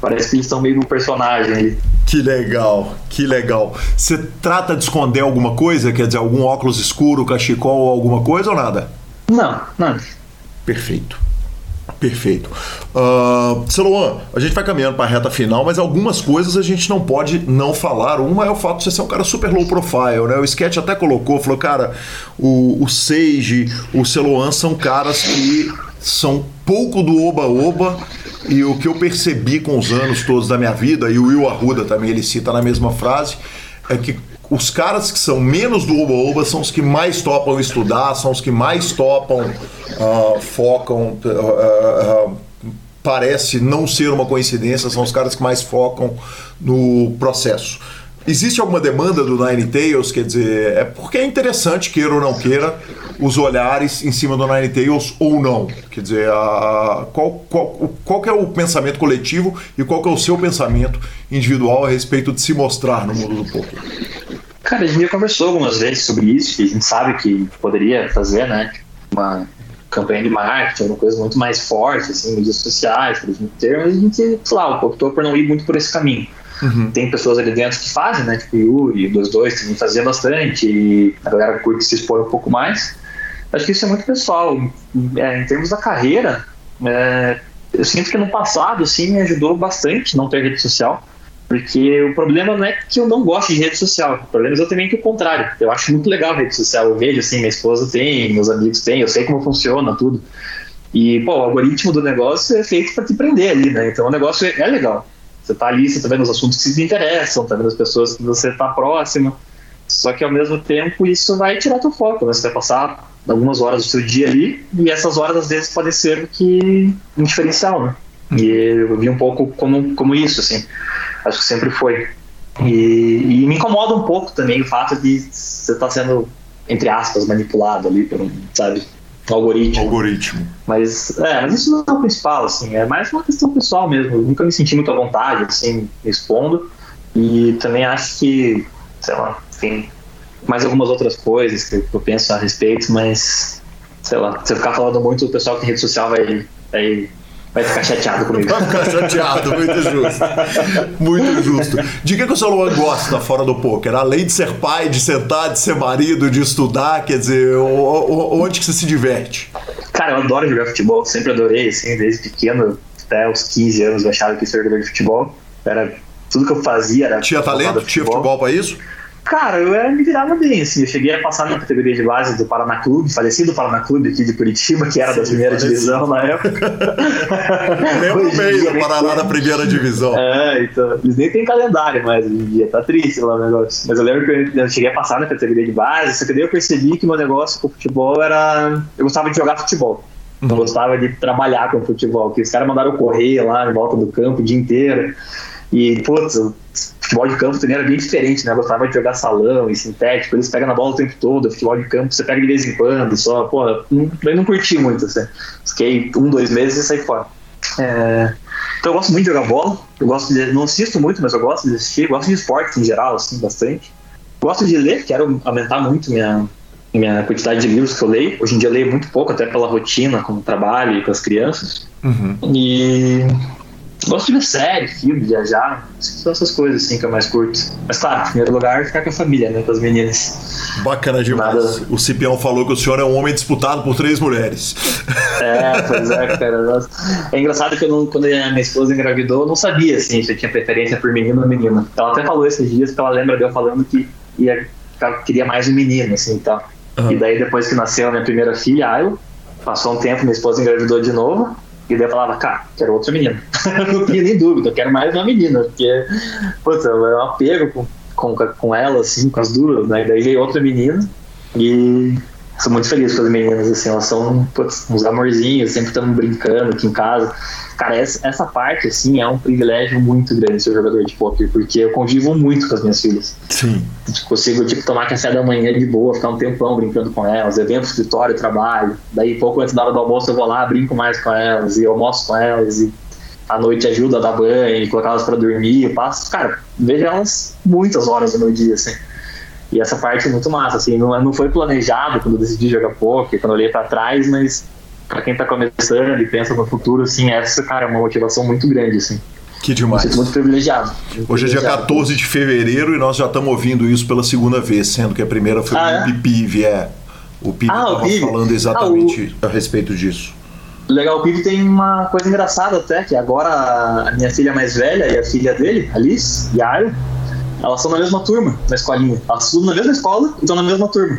Parece que eles estão meio no personagem ali. Que legal, que legal. Você trata de esconder alguma coisa? Quer dizer, algum óculos escuro, cachecol ou alguma coisa ou nada? Não, nada. Perfeito. Perfeito. Uh, a gente vai caminhando para a reta final, mas algumas coisas a gente não pode não falar. Uma é o fato de você ser um cara super low profile, né? O Sketch até colocou, falou, cara, o, o Sage, o Celoan são caras que são pouco do oba-oba e o que eu percebi com os anos todos da minha vida, e o Will Arruda também ele cita na mesma frase, é que os caras que são menos do oba-oba são os que mais topam estudar, são os que mais topam, uh, focam. Uh, uh, parece não ser uma coincidência, são os caras que mais focam no processo. Existe alguma demanda do Nine Tails? Quer dizer, é porque é interessante, queira ou não queira, os olhares em cima do Nine Tails ou não. Quer dizer, a, qual, qual, qual é o pensamento coletivo e qual é o seu pensamento individual a respeito de se mostrar no mundo do poker? Cara, a gente já conversou algumas vezes sobre isso, que a gente sabe que poderia fazer, né? Uma campanha de marketing, uma coisa muito mais forte, assim, mídias sociais, para a gente ter, mas a gente, sei lá, optou por não ir muito por esse caminho. Uhum. Tem pessoas ali dentro que fazem, né? Tipo o Yuri, o 22 também fazia bastante, e a galera curte se expor um pouco mais. Acho que isso é muito pessoal. É, em termos da carreira, é, eu sinto que no passado, sim, me ajudou bastante não ter rede social. Porque o problema não é que eu não gosto de rede social, o problema é exatamente o contrário. Eu acho muito legal a rede social, eu vejo assim, minha esposa tem, meus amigos têm, eu sei como funciona tudo. E, pô, o algoritmo do negócio é feito para te prender ali, né? Então o negócio é, é legal. Você tá ali, você tá vendo os assuntos que te interessam, tá vendo as pessoas que você tá próximo. Só que ao mesmo tempo isso vai tirar teu foco, né? Você vai passar algumas horas do seu dia ali e essas horas às vezes podem ser que um diferencial, né? E eu vi um pouco como, como isso, assim. Acho que sempre foi. E, e me incomoda um pouco também o fato de você estar tá sendo, entre aspas, manipulado ali por um, sabe, algoritmo. Algoritmo. Mas, é, mas isso não é o principal, assim, é mais uma questão pessoal mesmo. Eu nunca me senti muito à vontade, assim, me expondo. E também acho que, sei lá, enfim, mais algumas outras coisas que eu penso a respeito, mas, sei lá, se eu ficar falando muito, o pessoal que tem rede social vai, vai vai ficar chateado comigo. Vai ficar chateado, muito justo. Muito justo. De que, que o seu Luan gosta fora do poker? Além de ser pai, de sentar, de ser marido, de estudar, quer dizer, onde que você se diverte? Cara, eu adoro jogar futebol, sempre adorei, assim, desde pequeno, até os 15 anos eu achava que ia ser jogador de futebol. Era tudo que eu fazia era. Tinha talento? Tinha futebol pra isso? Cara, eu era, me virava bem, assim. Eu cheguei a passar na categoria de base do Paraná Clube, falecido Paraná Clube aqui de Curitiba, que era da primeira divisão na época. <laughs> Lembro bem do Paraná da primeira divisão. É, então. Eles nem têm calendário mais hoje em dia, tá triste lá o negócio. Mas eu lembro que eu cheguei a passar na categoria de base, só que daí eu percebi que meu negócio com o futebol era. Eu gostava de jogar futebol. Uhum. Eu gostava de trabalhar com futebol, que os caras mandaram correr lá em volta do campo o dia inteiro. E, putz, futebol de campo também era bem diferente, né? Eu gostava de jogar salão e sintético, eles pegam na bola o tempo todo, futebol de campo você pega de vez em quando, só, pô, não, eu não curti muito, assim. Fiquei um, dois meses e saí fora. É, então eu gosto muito de jogar bola, eu gosto de, não assisto muito, mas eu gosto de assistir, gosto de esporte em geral, assim, bastante. Gosto de ler, quero aumentar muito minha, minha quantidade de livros que eu leio. Hoje em dia eu leio muito pouco, até pela rotina, com o trabalho e com as crianças. Uhum. E Gosto de ver série, filme, viajar. São essas coisas assim que eu mais curto. Mas claro, em primeiro lugar, ficar com a família, né? Com as meninas. Bacana demais. Nada... O Cipião falou que o senhor é um homem disputado por três mulheres. É, pois é, cara. É engraçado que eu não, quando a minha esposa engravidou, eu não sabia assim, se eu tinha preferência por menino ou menina. Ela até falou esses dias que ela lembra de eu falando que ia, que queria mais um menino, assim, então. Uhum. E daí, depois que nasceu a minha primeira filha, Ayo, passou um tempo, minha esposa engravidou de novo. E daí eu falava, cara, quero outra menina. <laughs> não tinha nem dúvida, eu quero mais uma menina, porque, puta, é um apego com, com, com ela, assim, com as duas, né? E daí veio outra menina e sou muito feliz com as meninas, assim, elas são putz, uns amorzinhos, sempre estamos brincando aqui em casa. Cara, essa, essa parte, assim, é um privilégio muito grande ser jogador de poker, porque eu convivo muito com as minhas filhas. Sim. Consigo, tipo, tomar café da manhã de boa, ficar um tempão brincando com elas, evento, escritório, trabalho. Daí, pouco antes da hora do almoço, eu vou lá, brinco mais com elas, e almoço com elas, e à noite ajuda a dar banho, colocar elas pra dormir. Eu passo, cara, vejo elas muitas horas do meu dia, assim. E essa parte é muito massa, assim, não, não foi planejado quando eu decidi jogar poker, quando eu olhei para trás, mas para quem tá começando e pensa no futuro, assim, essa, cara, é uma motivação muito grande, assim. Que demais. Me muito privilegiado. Muito Hoje é dia 14 de fevereiro e nós já estamos ouvindo isso pela segunda vez, sendo que a primeira foi ah, o é? PIV, é. O estava ah, falando exatamente ah, o... a respeito disso. Legal, o PIV tem uma coisa engraçada até, que agora a minha filha mais velha e a filha dele, Alice, Yairo, elas estão na mesma turma, na escolinha. Elas estudam na mesma escola e estão na mesma turma.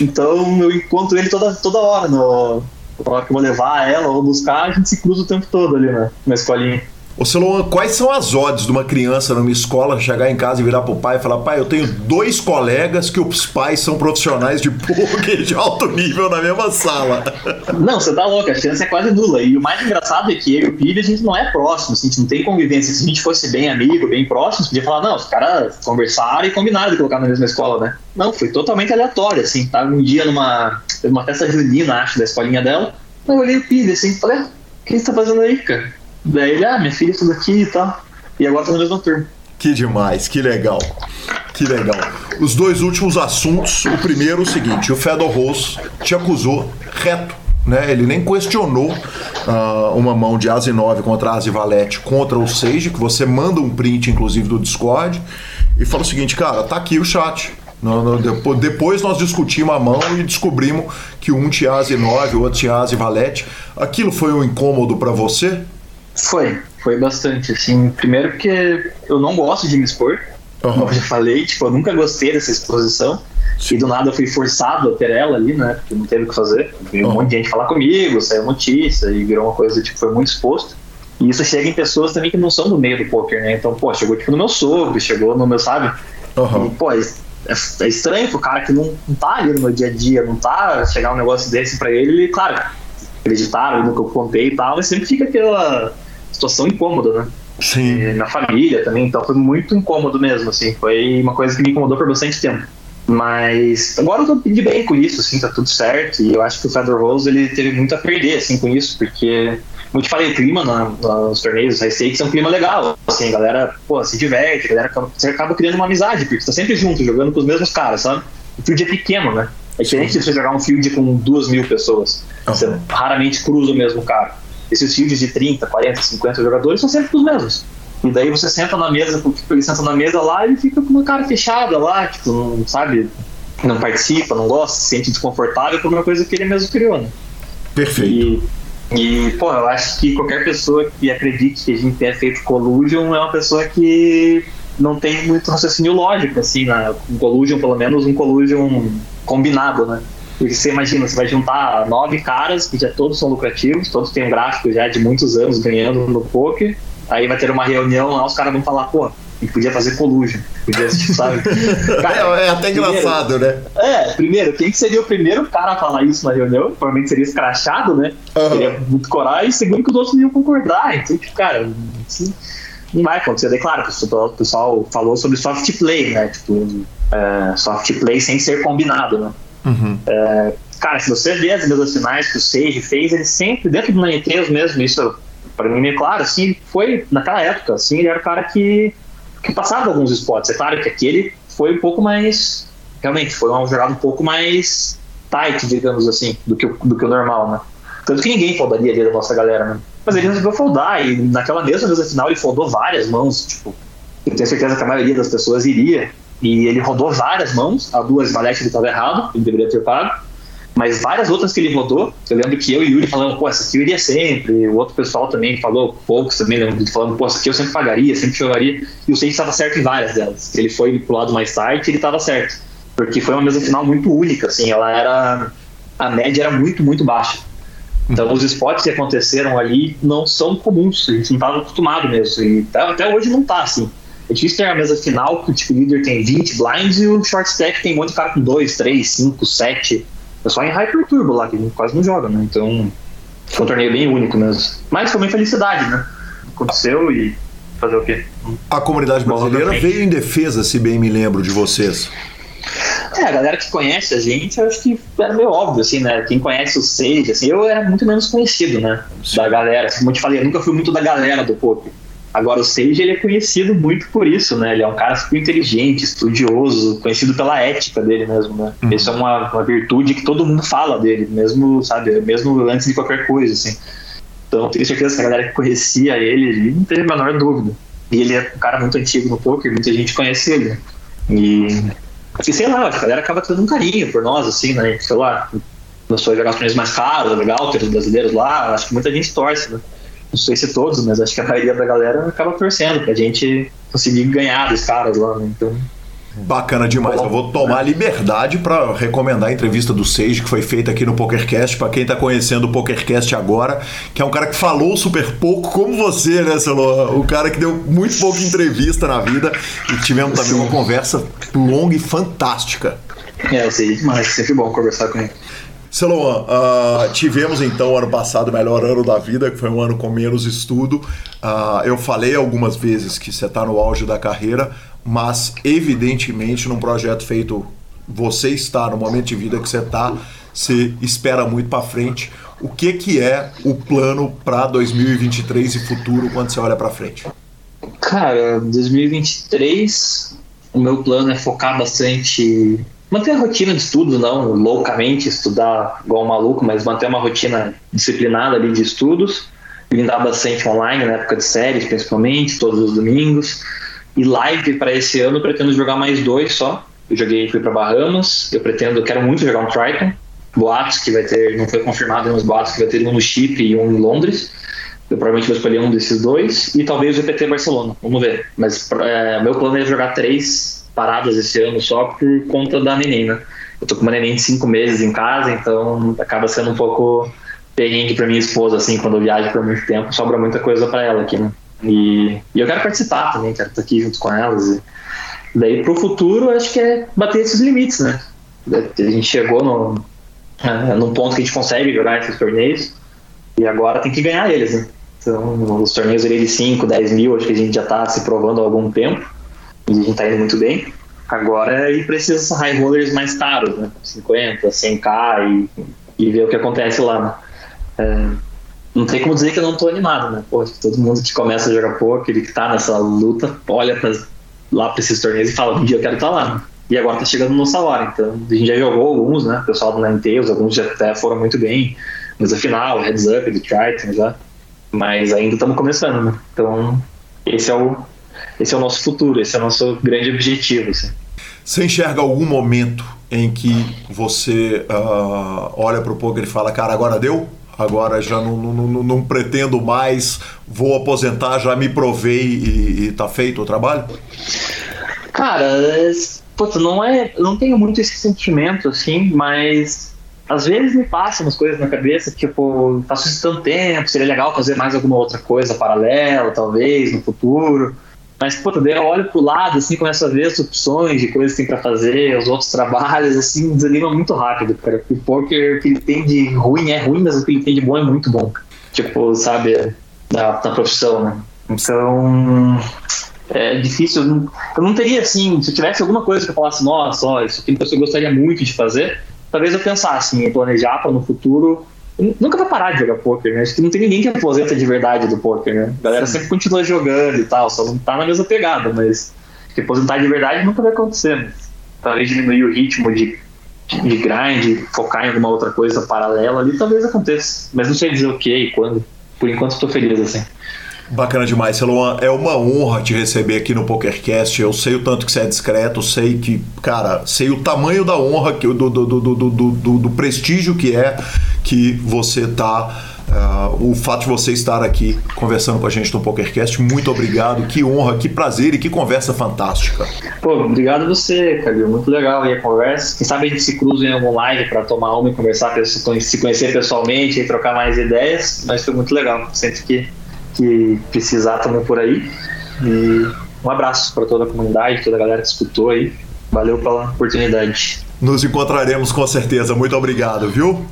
Então eu encontro ele toda, toda hora. No, na hora que eu vou levar ela ou buscar, a gente se cruza o tempo todo ali na, na escolinha. Ô Celoan, quais são as odds de uma criança numa escola chegar em casa e virar pro pai e falar: pai, eu tenho dois colegas que os pais são profissionais de poker de alto nível na mesma sala? <laughs> Não, você tá louco, a chance é quase nula. E o mais engraçado é que eu e o Pibe a gente não é próximo, assim, a gente não tem convivência. Se a gente fosse bem amigo, bem próximo, podia falar: não, os caras conversaram e combinaram de colocar na mesma escola, né? Não, foi totalmente aleatório, assim. Tava um dia numa, numa festa junina, acho, da escolinha dela. Eu olhei o Pibe assim e falei: ah, o que você tá fazendo aí, cara? Daí ele, ah, minha filha estuda aqui e tal. E agora tá no mesmo turno. Que demais, que legal. Que legal. Os dois últimos assuntos. O primeiro, o seguinte: o Fedor Rose te acusou reto né? Ele nem questionou uh, uma mão de Asa 9 contra Asa Valete contra o Sage, que você manda um print, inclusive, do Discord, e fala o seguinte, cara, tá aqui o chat. No, no, depois nós discutimos a mão e descobrimos que um tinha Asa 9, o outro tinha Asa Valete. Aquilo foi um incômodo para você? Foi, foi bastante, assim. Primeiro porque eu não gosto de me expor, uhum. como eu já falei, tipo, eu nunca gostei dessa exposição. E do nada eu fui forçado a ter ela ali, né? Porque não teve o que fazer. Veio uhum. um monte de gente falar comigo, saiu notícia e virou uma coisa, tipo, foi muito exposto. E isso chega em pessoas também que não são do meio do poker, né? Então, pô, chegou tipo no meu sogro, chegou no meu, sabe? Uhum. E, pô, é, é, estranho pro cara que não, não tá ali no meu dia a dia, não tá chegar um negócio desse pra ele, ele, claro, acreditaram no que eu contei e tal, mas sempre fica aquela situação incômoda, né? Sim. E na família também, então foi muito incômodo mesmo, assim. Foi uma coisa que me incomodou por bastante tempo. Mas agora eu tô de bem com isso, assim, tá tudo certo. E eu acho que o Fedor Rose ele teve muito a perder, assim, com isso, porque, como eu te falei, o clima na, nos torneios high stakes é um clima legal. Assim, a galera, pô, se diverte, a galera você acaba criando uma amizade, porque você tá sempre junto, jogando com os mesmos caras, sabe? O field é pequeno, né? É diferente de você jogar um field com duas mil pessoas. Você raramente cruza o mesmo cara. Esses fields de 30, 40, 50 jogadores são sempre os mesmos. E daí você senta na mesa, ele senta na mesa lá e fica com uma cara fechada lá, tipo, não sabe, não participa, não gosta, se sente desconfortável por uma coisa que ele mesmo criou, né? Perfeito. E, e, pô, eu acho que qualquer pessoa que acredite que a gente tenha feito collusion é uma pessoa que não tem muito raciocínio lógico, assim, né? Um collusion, pelo menos um collusion combinado, né? Porque você imagina, você vai juntar nove caras que já todos são lucrativos, todos têm um gráfico já de muitos anos ganhando no poker, Aí vai ter uma reunião lá, os caras vão falar, pô, a gente podia fazer collusion. Podia, sabe? <laughs> Cara, é, é, até primeiro, engraçado, né? É, primeiro, quem que seria o primeiro cara a falar isso na reunião? Provavelmente seria escrachado, né? Uhum. Seria muito coragem, segundo que os outros não iam concordar. Então, tipo, cara, assim, não vai acontecer. Daí, claro, o pessoal falou sobre soft play, né? Tipo, é, soft play sem ser combinado, né? Uhum. É, cara, se você vê as mesas finais que o Sage fez, ele sempre, dentro do Nine mesmo, isso para mim, é claro, assim, foi naquela época, assim, ele era o cara que, que passava alguns spots. É claro que aquele foi um pouco mais, realmente, foi uma jogada um pouco mais tight, digamos assim, do que, do que o normal, né? Tanto que ninguém foldaria ali da nossa galera, né? Mas ele resolveu foldar, e naquela mesma mesa final ele foldou várias mãos, tipo, eu tenho certeza que a maioria das pessoas iria, e ele rodou várias mãos, a duas valete ele estava errado, ele deveria ter pago, mas várias outras que ele rodou, eu lembro que eu e o Yuri falando, pô, essa aqui eu iria sempre, o outro pessoal também falou, poucos também, lembro falando, pô, essa aqui eu sempre pagaria, sempre jogaria, e o Sage estava certo em várias delas. Ele foi pro lado mais tarde ele estava certo, porque foi uma mesa final muito única, assim, ela era, a média era muito, muito baixa. Então os spots que aconteceram ali não são comuns, a gente não estava acostumado mesmo, e até hoje não tá, assim. É difícil ter a mesa final que o tipo líder tem 20 blinds e o short stack tem um monte de cara com 2, 3, 5, 7 é só em Hyper Turbo lá, que a gente quase não joga, né? Então, foi um torneio bem único mesmo. Mas foi uma felicidade, né? Aconteceu e fazer o quê? A comunidade brasileira veio em defesa, se bem me lembro, de vocês. É, a galera que conhece a gente, eu acho que era meio óbvio, assim, né? Quem conhece o Sage, assim, eu era muito menos conhecido, né? Da galera. Como eu te falei, eu nunca fui muito da galera do poker. Agora, o Sage ele é conhecido muito por isso, né? Ele é um cara super inteligente, estudioso, conhecido pela ética dele mesmo, né? Uhum. Isso é uma, uma virtude que todo mundo fala dele, mesmo, sabe? Mesmo antes de qualquer coisa, assim. Então, tenho certeza que a galera que conhecia ele, não teve a menor dúvida. E ele é um cara muito antigo no poker, muita gente conhece ele. E, e sei lá, a galera acaba tendo um carinho por nós, assim, né? Sei lá, começou a jogar os mais caros, legal, ter os brasileiros lá, acho que muita gente torce, né? Não sei se todos, mas acho que a maioria da galera acaba torcendo pra gente conseguir ganhar dos caras lá, né? Então. Bacana demais. Eu vou tomar liberdade para recomendar a entrevista do Sage que foi feita aqui no PokerCast para quem tá conhecendo o PokerCast agora, que é um cara que falou super pouco como você, né, Celo? O cara que deu muito pouca entrevista na vida e tivemos também uma conversa longa e fantástica. É, eu sei demais, sempre bom conversar com ele. Celoan, uh, tivemos então ano passado o melhor ano da vida, que foi um ano com menos estudo. Uh, eu falei algumas vezes que você está no auge da carreira, mas evidentemente num projeto feito, você está no momento de vida que você está, você espera muito para frente. O que, que é o plano para 2023 e futuro quando você olha para frente? Cara, 2023, o meu plano é focar bastante manter a rotina de estudos, não loucamente estudar igual um maluco, mas manter uma rotina disciplinada ali de estudos, blindar bastante online, na época de séries principalmente, todos os domingos. E live para esse ano, eu pretendo jogar mais dois só. Eu joguei, fui para Bahamas, eu pretendo, quero muito jogar um Triton. Boatos que vai ter, não foi confirmado nos boatos que vai ter um no Chipre e um em Londres. Eu provavelmente vou escolher um desses dois e talvez o GPT Barcelona. Vamos ver. Mas é, meu plano é jogar três paradas esse ano só por conta da neném, né? Eu tô com uma neném de cinco meses em casa, então acaba sendo um pouco perrengue para minha esposa, assim, quando eu viajo por muito tempo, sobra muita coisa para ela aqui, né? E, e, eu quero participar também, quero estar aqui junto com elas. E daí pro futuro, acho que é bater esses limites, né? A gente chegou no, é, num ponto que a gente consegue jogar esses torneios e agora tem que ganhar eles, né? Então, os torneios ali de 5, 10 mil, acho que a gente já está se provando há algum tempo e a gente está indo muito bem. Agora ele precisa high rollers mais caros, né? 50, 100k e, e ver o que acontece lá? É, não tem como dizer que eu não estou animado, né? Pô, todo mundo que começa a jogar poker, que está nessa luta, olha pra, lá para esses torneios e fala: um dia eu quero estar tá lá. E agora está chegando nossa hora. Então, a gente já jogou alguns, né? O pessoal do Ninetales, alguns já até foram muito bem. Mas afinal, Heads Up, de Triton já. Mas ainda estamos começando, né? Então, esse é o, esse é o nosso futuro, esse é o nosso grande objetivo. Assim. Você enxerga algum momento em que você uh, olha para o poker e fala, cara, agora deu? Agora já não, não, não, não, pretendo mais, vou aposentar, já me provei e, e tá feito o trabalho? Cara, puta, não é. não tenho muito esse sentimento, assim, mas às vezes me passam umas coisas na cabeça, tipo, passo isso tanto tempo, seria legal fazer mais alguma outra coisa paralela, talvez, no futuro. Mas, puta, daí eu olho pro lado, assim, começo a ver as opções de coisas que tem pra fazer, os outros trabalhos, assim, desanima muito rápido, cara. O poker, que ele tem de ruim é ruim, mas o que ele tem de bom é muito bom. Tipo, sabe, da, da profissão, né? Então, é difícil. Eu não, eu não teria, assim, se eu tivesse alguma coisa que eu falasse, nossa, ó, isso aqui eu gostaria muito de fazer, talvez eu pensasse em planejar para no futuro nunca vai parar de jogar poker, né? Acho que não tem ninguém que aposenta de verdade do poker, né? A galera sempre continua jogando e tal, só não tá na mesma pegada, mas que aposentar de verdade nunca vai acontecer. Mas talvez diminuir o ritmo de, de grind, focar em alguma outra coisa paralela ali, talvez aconteça. Mas não sei dizer o que e quando. Por enquanto estou feliz assim. Bacana demais, Celuan. É uma honra te receber aqui no PokerCast. Eu sei o tanto que você é discreto, sei que, cara, sei o tamanho da honra, que, do, do, do, do, do, do prestígio que é que você tá. Uh, o fato de você estar aqui conversando com a gente no PokerCast, muito obrigado, que honra, que prazer e que conversa fantástica. Pô, obrigado a você, Calil, muito legal aí a conversa. Quem sabe a gente se cruza em algum live para tomar uma e conversar, se conhecer pessoalmente e trocar mais ideias, mas foi muito legal. Sempre que que precisar também por aí. E um abraço para toda a comunidade, toda a galera que escutou aí. Valeu pela oportunidade. Nos encontraremos com certeza. Muito obrigado, viu?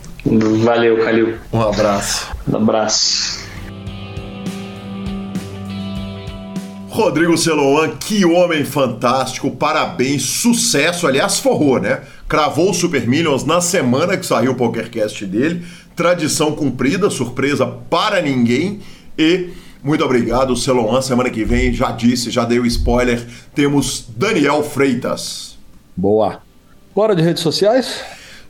Valeu, Calil. Um abraço. Um abraço. Rodrigo Celoan, que homem fantástico, parabéns, sucesso, aliás, forrou, né? Cravou o Super Millions na semana que saiu o PokerCast dele, tradição cumprida, surpresa para ninguém, e muito obrigado, Celoan. Semana que vem, já disse, já dei o spoiler, temos Daniel Freitas. Boa. Bora de redes sociais?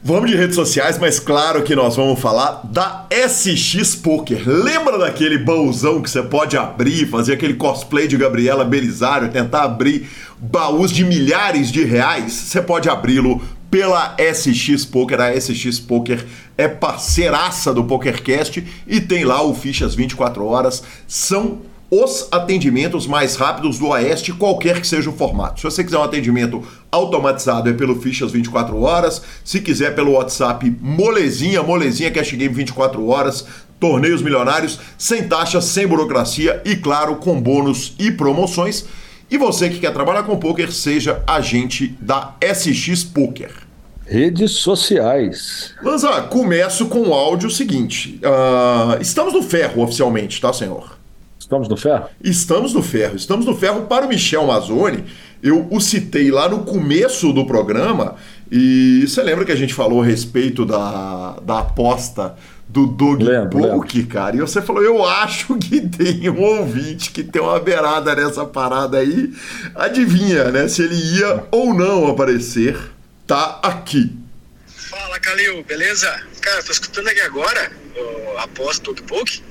Vamos de redes sociais, mas claro que nós vamos falar da SX Poker. Lembra daquele baúzão que você pode abrir, fazer aquele cosplay de Gabriela Belisário, tentar abrir baús de milhares de reais? Você pode abri-lo pela SX Poker. A SX Poker é parceiraça do PokerCast e tem lá o Fichas 24 Horas. São os atendimentos mais rápidos do Oeste, qualquer que seja o formato. Se você quiser um atendimento automatizado, é pelo Fichas 24 Horas. Se quiser pelo WhatsApp, molezinha, molezinha, Cash Game 24 Horas. Torneios milionários, sem taxa, sem burocracia e, claro, com bônus e promoções. E você que quer trabalhar com poker, seja agente da SX Poker. Redes sociais. Lanza, começo com o áudio seguinte. Uh, estamos no ferro oficialmente, tá, senhor? Estamos no ferro? Estamos no ferro. Estamos no ferro para o Michel Mazzoni. Eu o citei lá no começo do programa e você lembra que a gente falou a respeito da, da aposta do Doug Book, cara. E você falou, eu acho que tem um ouvinte que tem uma beirada nessa parada aí. Adivinha, né? Se ele ia ou não aparecer. Tá aqui. Fala, Calil, beleza? Cara, tô escutando aqui agora a aposta do Poke.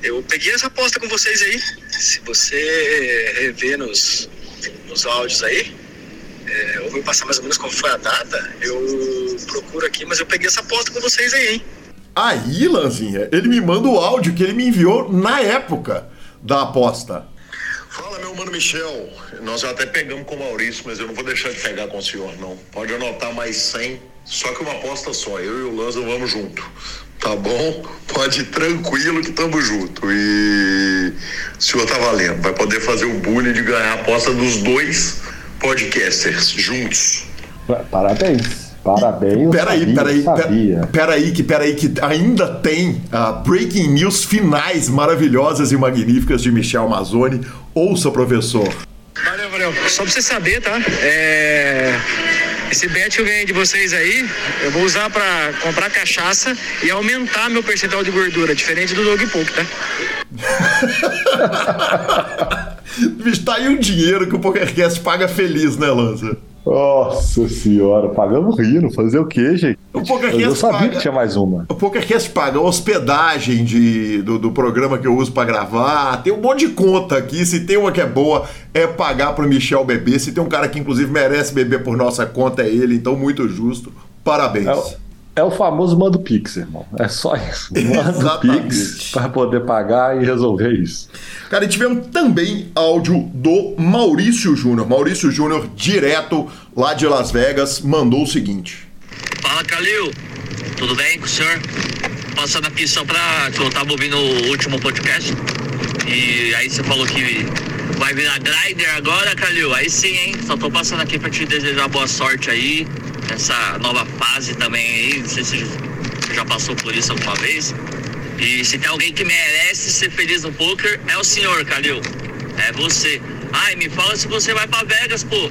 Eu peguei essa aposta com vocês aí. Se você rever nos, nos áudios aí, é, ou me passar mais ou menos qual foi a data, eu procuro aqui, mas eu peguei essa aposta com vocês aí, hein? Aí, Lanzinha, ele me manda o áudio que ele me enviou na época da aposta. Fala, meu mano Michel. Nós até pegamos com o Maurício, mas eu não vou deixar de pegar com o senhor, não. Pode anotar mais 100, só que uma aposta só. Eu e o Lanza vamos junto. Tá bom? Pode ir tranquilo que tamo junto. E o senhor tá valendo. Vai poder fazer o bullying de ganhar a aposta dos dois podcasters juntos. Parabéns. Parabéns. Peraí, peraí, peraí, peraí, que peraí, que ainda tem uh, breaking news finais maravilhosas e magníficas de Michel Mazzoni. Ouça, professor. Valeu, valeu. Só pra você saber, tá? É... Esse bet que eu ganhei de vocês aí, eu vou usar para comprar cachaça e aumentar meu percentual de gordura, diferente do Dog Poke, tá? <laughs> Bicho, tá aí um dinheiro que o PokerCast paga feliz, né, Lanza? Nossa senhora, pagamos rindo, fazer o quê, gente? O PokerCast eu sabia paga, que tinha mais uma. O PokerCast paga. Hospedagem de, do, do programa que eu uso para gravar, tem um monte de conta aqui, se tem uma que é boa, é pagar pro Michel beber, se tem um cara que inclusive merece beber por nossa conta, é ele, então muito justo, parabéns. É, é o famoso mando Pix, irmão. É só isso. <laughs> Manda Pix para poder pagar e resolver isso. Cara, e tivemos também áudio do Maurício Júnior. Maurício Júnior, direto lá de Las Vegas, mandou o seguinte. Fala, Calil. Tudo bem com o senhor? Passando aqui só pra... que eu tava ouvindo o último podcast. E aí você falou que vai virar grinder agora, Calil. Aí sim, hein? Só tô passando aqui pra te desejar boa sorte aí essa nova fase também aí. Não sei se já passou por isso alguma vez. E se tem alguém que merece ser feliz no poker, é o senhor, Calil. É você. Ai, me fala se você vai pra Vegas, pô.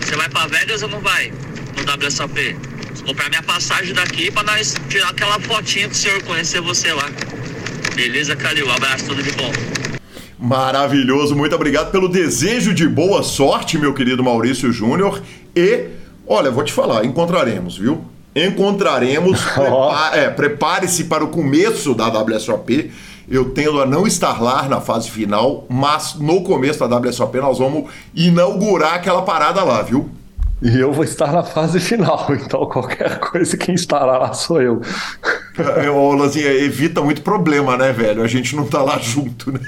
Você vai pra Vegas ou não vai? No WSOP? Vou comprar minha passagem daqui pra nós tirar aquela fotinha do senhor conhecer você lá. Beleza, Calil? Abraço, tudo de bom. Maravilhoso, muito obrigado pelo desejo de boa sorte, meu querido Maurício Júnior. E Olha, vou te falar, encontraremos, viu? Encontraremos. <laughs> Prepa é, Prepare-se para o começo da WSOP. Eu tendo a não estar lá na fase final, mas no começo da WSOP nós vamos inaugurar aquela parada lá, viu? E eu vou estar na fase final, <laughs> então qualquer coisa quem estará lá sou eu. É, ô, Lanzinha, evita muito problema, né, velho? A gente não tá lá junto, né?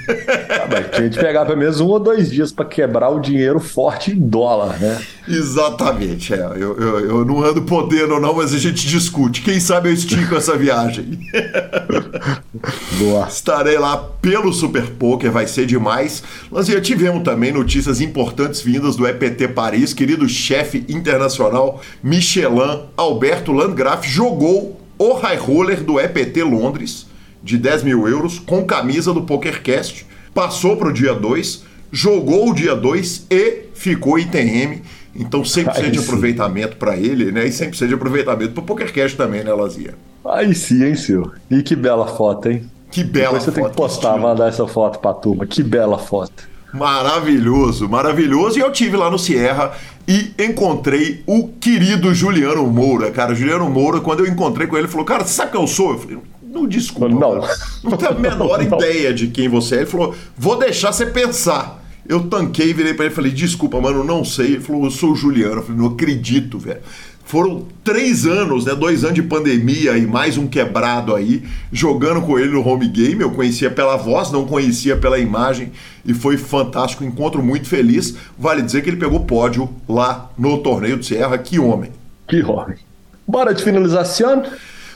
Ah, mas tinha que pegar pelo menos um ou dois dias para quebrar o dinheiro forte em dólar, né? Exatamente, é. Eu, eu, eu não ando podendo, não, mas a gente discute. Quem sabe eu estico essa viagem. <laughs> Boa. Estarei lá pelo Super Poker, vai ser demais. Lanzinha, tivemos também notícias importantes vindas do EPT Paris, querido chefe internacional Michelin Alberto Landgraf jogou o high roller do EPT Londres, de 10 mil euros, com camisa do PokerCast, passou para o dia 2, jogou o dia 2 e ficou ITM. Então 100% de aproveitamento para ele, né? E 100% de aproveitamento para o PokerCast também, né, Lazia? Aí sim, hein, senhor? E que bela foto, hein? Que bela Depois você foto. Você tem que postar, que mandar essa foto para a turma. Que bela foto. Maravilhoso, maravilhoso. E eu tive lá no Sierra e encontrei o querido Juliano Moura. Cara, Juliano Moura, quando eu encontrei com ele, ele falou: Cara, você sabe quem eu sou? Eu falei: Não, desculpa. Não. Não tenho a menor <laughs> não. ideia de quem você é. Ele falou: Vou deixar você pensar. Eu tanquei, virei pra ele e falei: Desculpa, mano, não sei. Ele falou: Eu sou o Juliano. Eu falei: Não acredito, velho. Foram três anos, né? Dois anos de pandemia e mais um quebrado aí, jogando com ele no home game. Eu conhecia pela voz, não conhecia pela imagem e foi fantástico. Encontro muito feliz. Vale dizer que ele pegou pódio lá no torneio de Serra. Que homem! Que homem! Bora de finalização?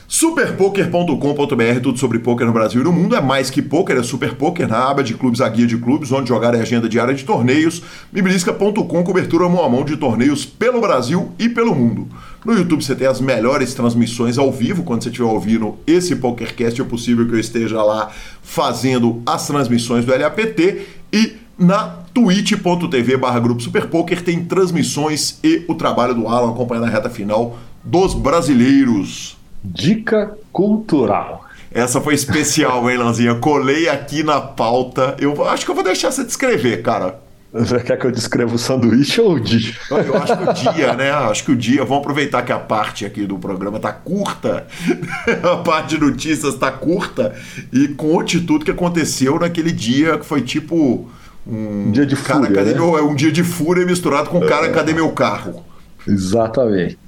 Superpoker.com.br, tudo sobre poker no Brasil e no mundo. É mais que poker, é Super Poker na aba de clubes, a guia de clubes, onde jogar é agenda diária de torneios. Mibrisca.com, cobertura mão a mão de torneios pelo Brasil e pelo mundo. No YouTube você tem as melhores transmissões ao vivo. Quando você estiver ouvindo esse PokerCast, é possível que eu esteja lá fazendo as transmissões do LAPT. E na twitch.tv barra Grupo Super Poker tem transmissões e o trabalho do Alan acompanhando a reta final dos brasileiros. Dica cultural. Essa foi especial, hein, Lanzinha? Colei aqui na pauta. Eu acho que eu vou deixar você descrever, cara. Você quer que eu descreva o sanduíche ou o dia? Eu acho que o dia, né? Acho que o dia. Vamos aproveitar que a parte aqui do programa tá curta. <laughs> A parte de notícias tá curta. E conte tudo que aconteceu naquele dia que foi tipo. Um, dia de cara, fúria. Cadê né? meu, é um dia de fúria misturado com o cara, é. cadê meu carro? Exatamente.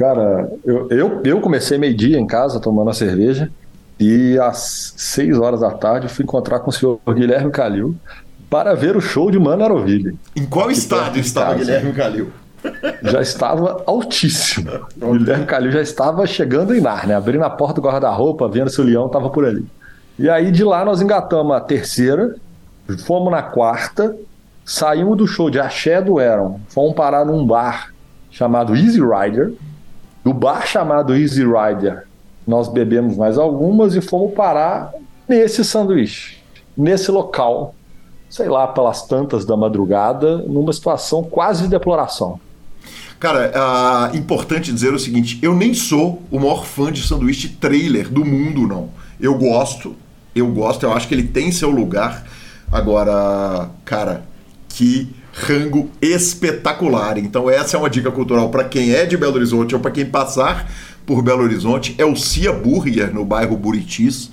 Cara, eu, eu, eu comecei meio-dia em casa tomando a cerveja. E às 6 horas da tarde fui encontrar com o senhor Guilherme Calil para ver o show de Mano Aroville. Em qual estádio estava Guilherme Calil? Já estava altíssimo. O <laughs> Guilherme Calil já estava chegando em Nárnia, abrindo a porta do guarda-roupa, vendo se o leão estava por ali. E aí de lá nós engatamos a terceira, fomos na quarta, saímos do show de Axé do Eron, fomos parar num bar chamado Easy Rider. Do bar chamado Easy Rider, nós bebemos mais algumas e fomos parar nesse sanduíche, nesse local, sei lá, pelas tantas da madrugada, numa situação quase de deploração. Cara, é importante dizer o seguinte: eu nem sou o maior fã de sanduíche trailer do mundo, não. Eu gosto, eu gosto, eu acho que ele tem seu lugar. Agora, cara, que rango espetacular. Então, essa é uma dica cultural para quem é de Belo Horizonte ou para quem passar por Belo Horizonte, é o Cia Burger, no bairro Buritis.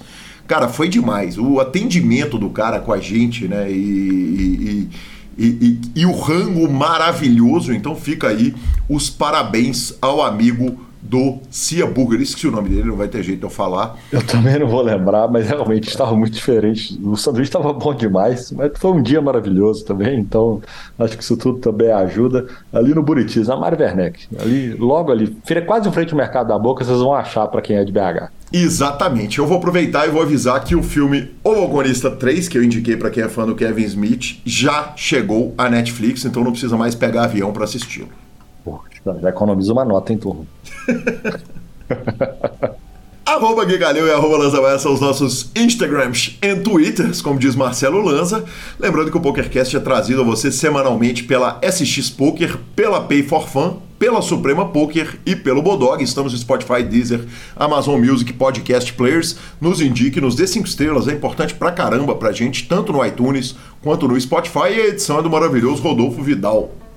Cara, foi demais. O atendimento do cara com a gente, né? E, e, e, e, o rango maravilhoso. Então fica aí os parabéns ao amigo do Cia Burger. Esqueci o nome dele, não vai ter jeito de eu falar. Eu também não vou lembrar, mas realmente estava muito diferente. O sanduíche estava bom demais, mas foi um dia maravilhoso também, então acho que isso tudo também ajuda. Ali no Buritis, na Mário Werneck, ali, logo ali, quase em frente ao Mercado da Boca, vocês vão achar para quem é de BH. Exatamente. Eu vou aproveitar e vou avisar que o filme O Logonista 3, que eu indiquei para quem é fã do Kevin Smith, já chegou à Netflix, então não precisa mais pegar avião para assisti-lo. Já economiza uma nota em torno. <laughs> arroba e arroba Lanza são os nossos Instagrams e Twitters, como diz Marcelo Lanza. Lembrando que o PokerCast é trazido a você semanalmente pela SX Poker, pela Pay for Fun, pela Suprema Poker e pelo Bodog. Estamos no Spotify, Deezer, Amazon Music, Podcast Players. Nos indique, nos dê 5 estrelas, é importante pra caramba pra gente, tanto no iTunes quanto no Spotify. E a edição é do maravilhoso Rodolfo Vidal.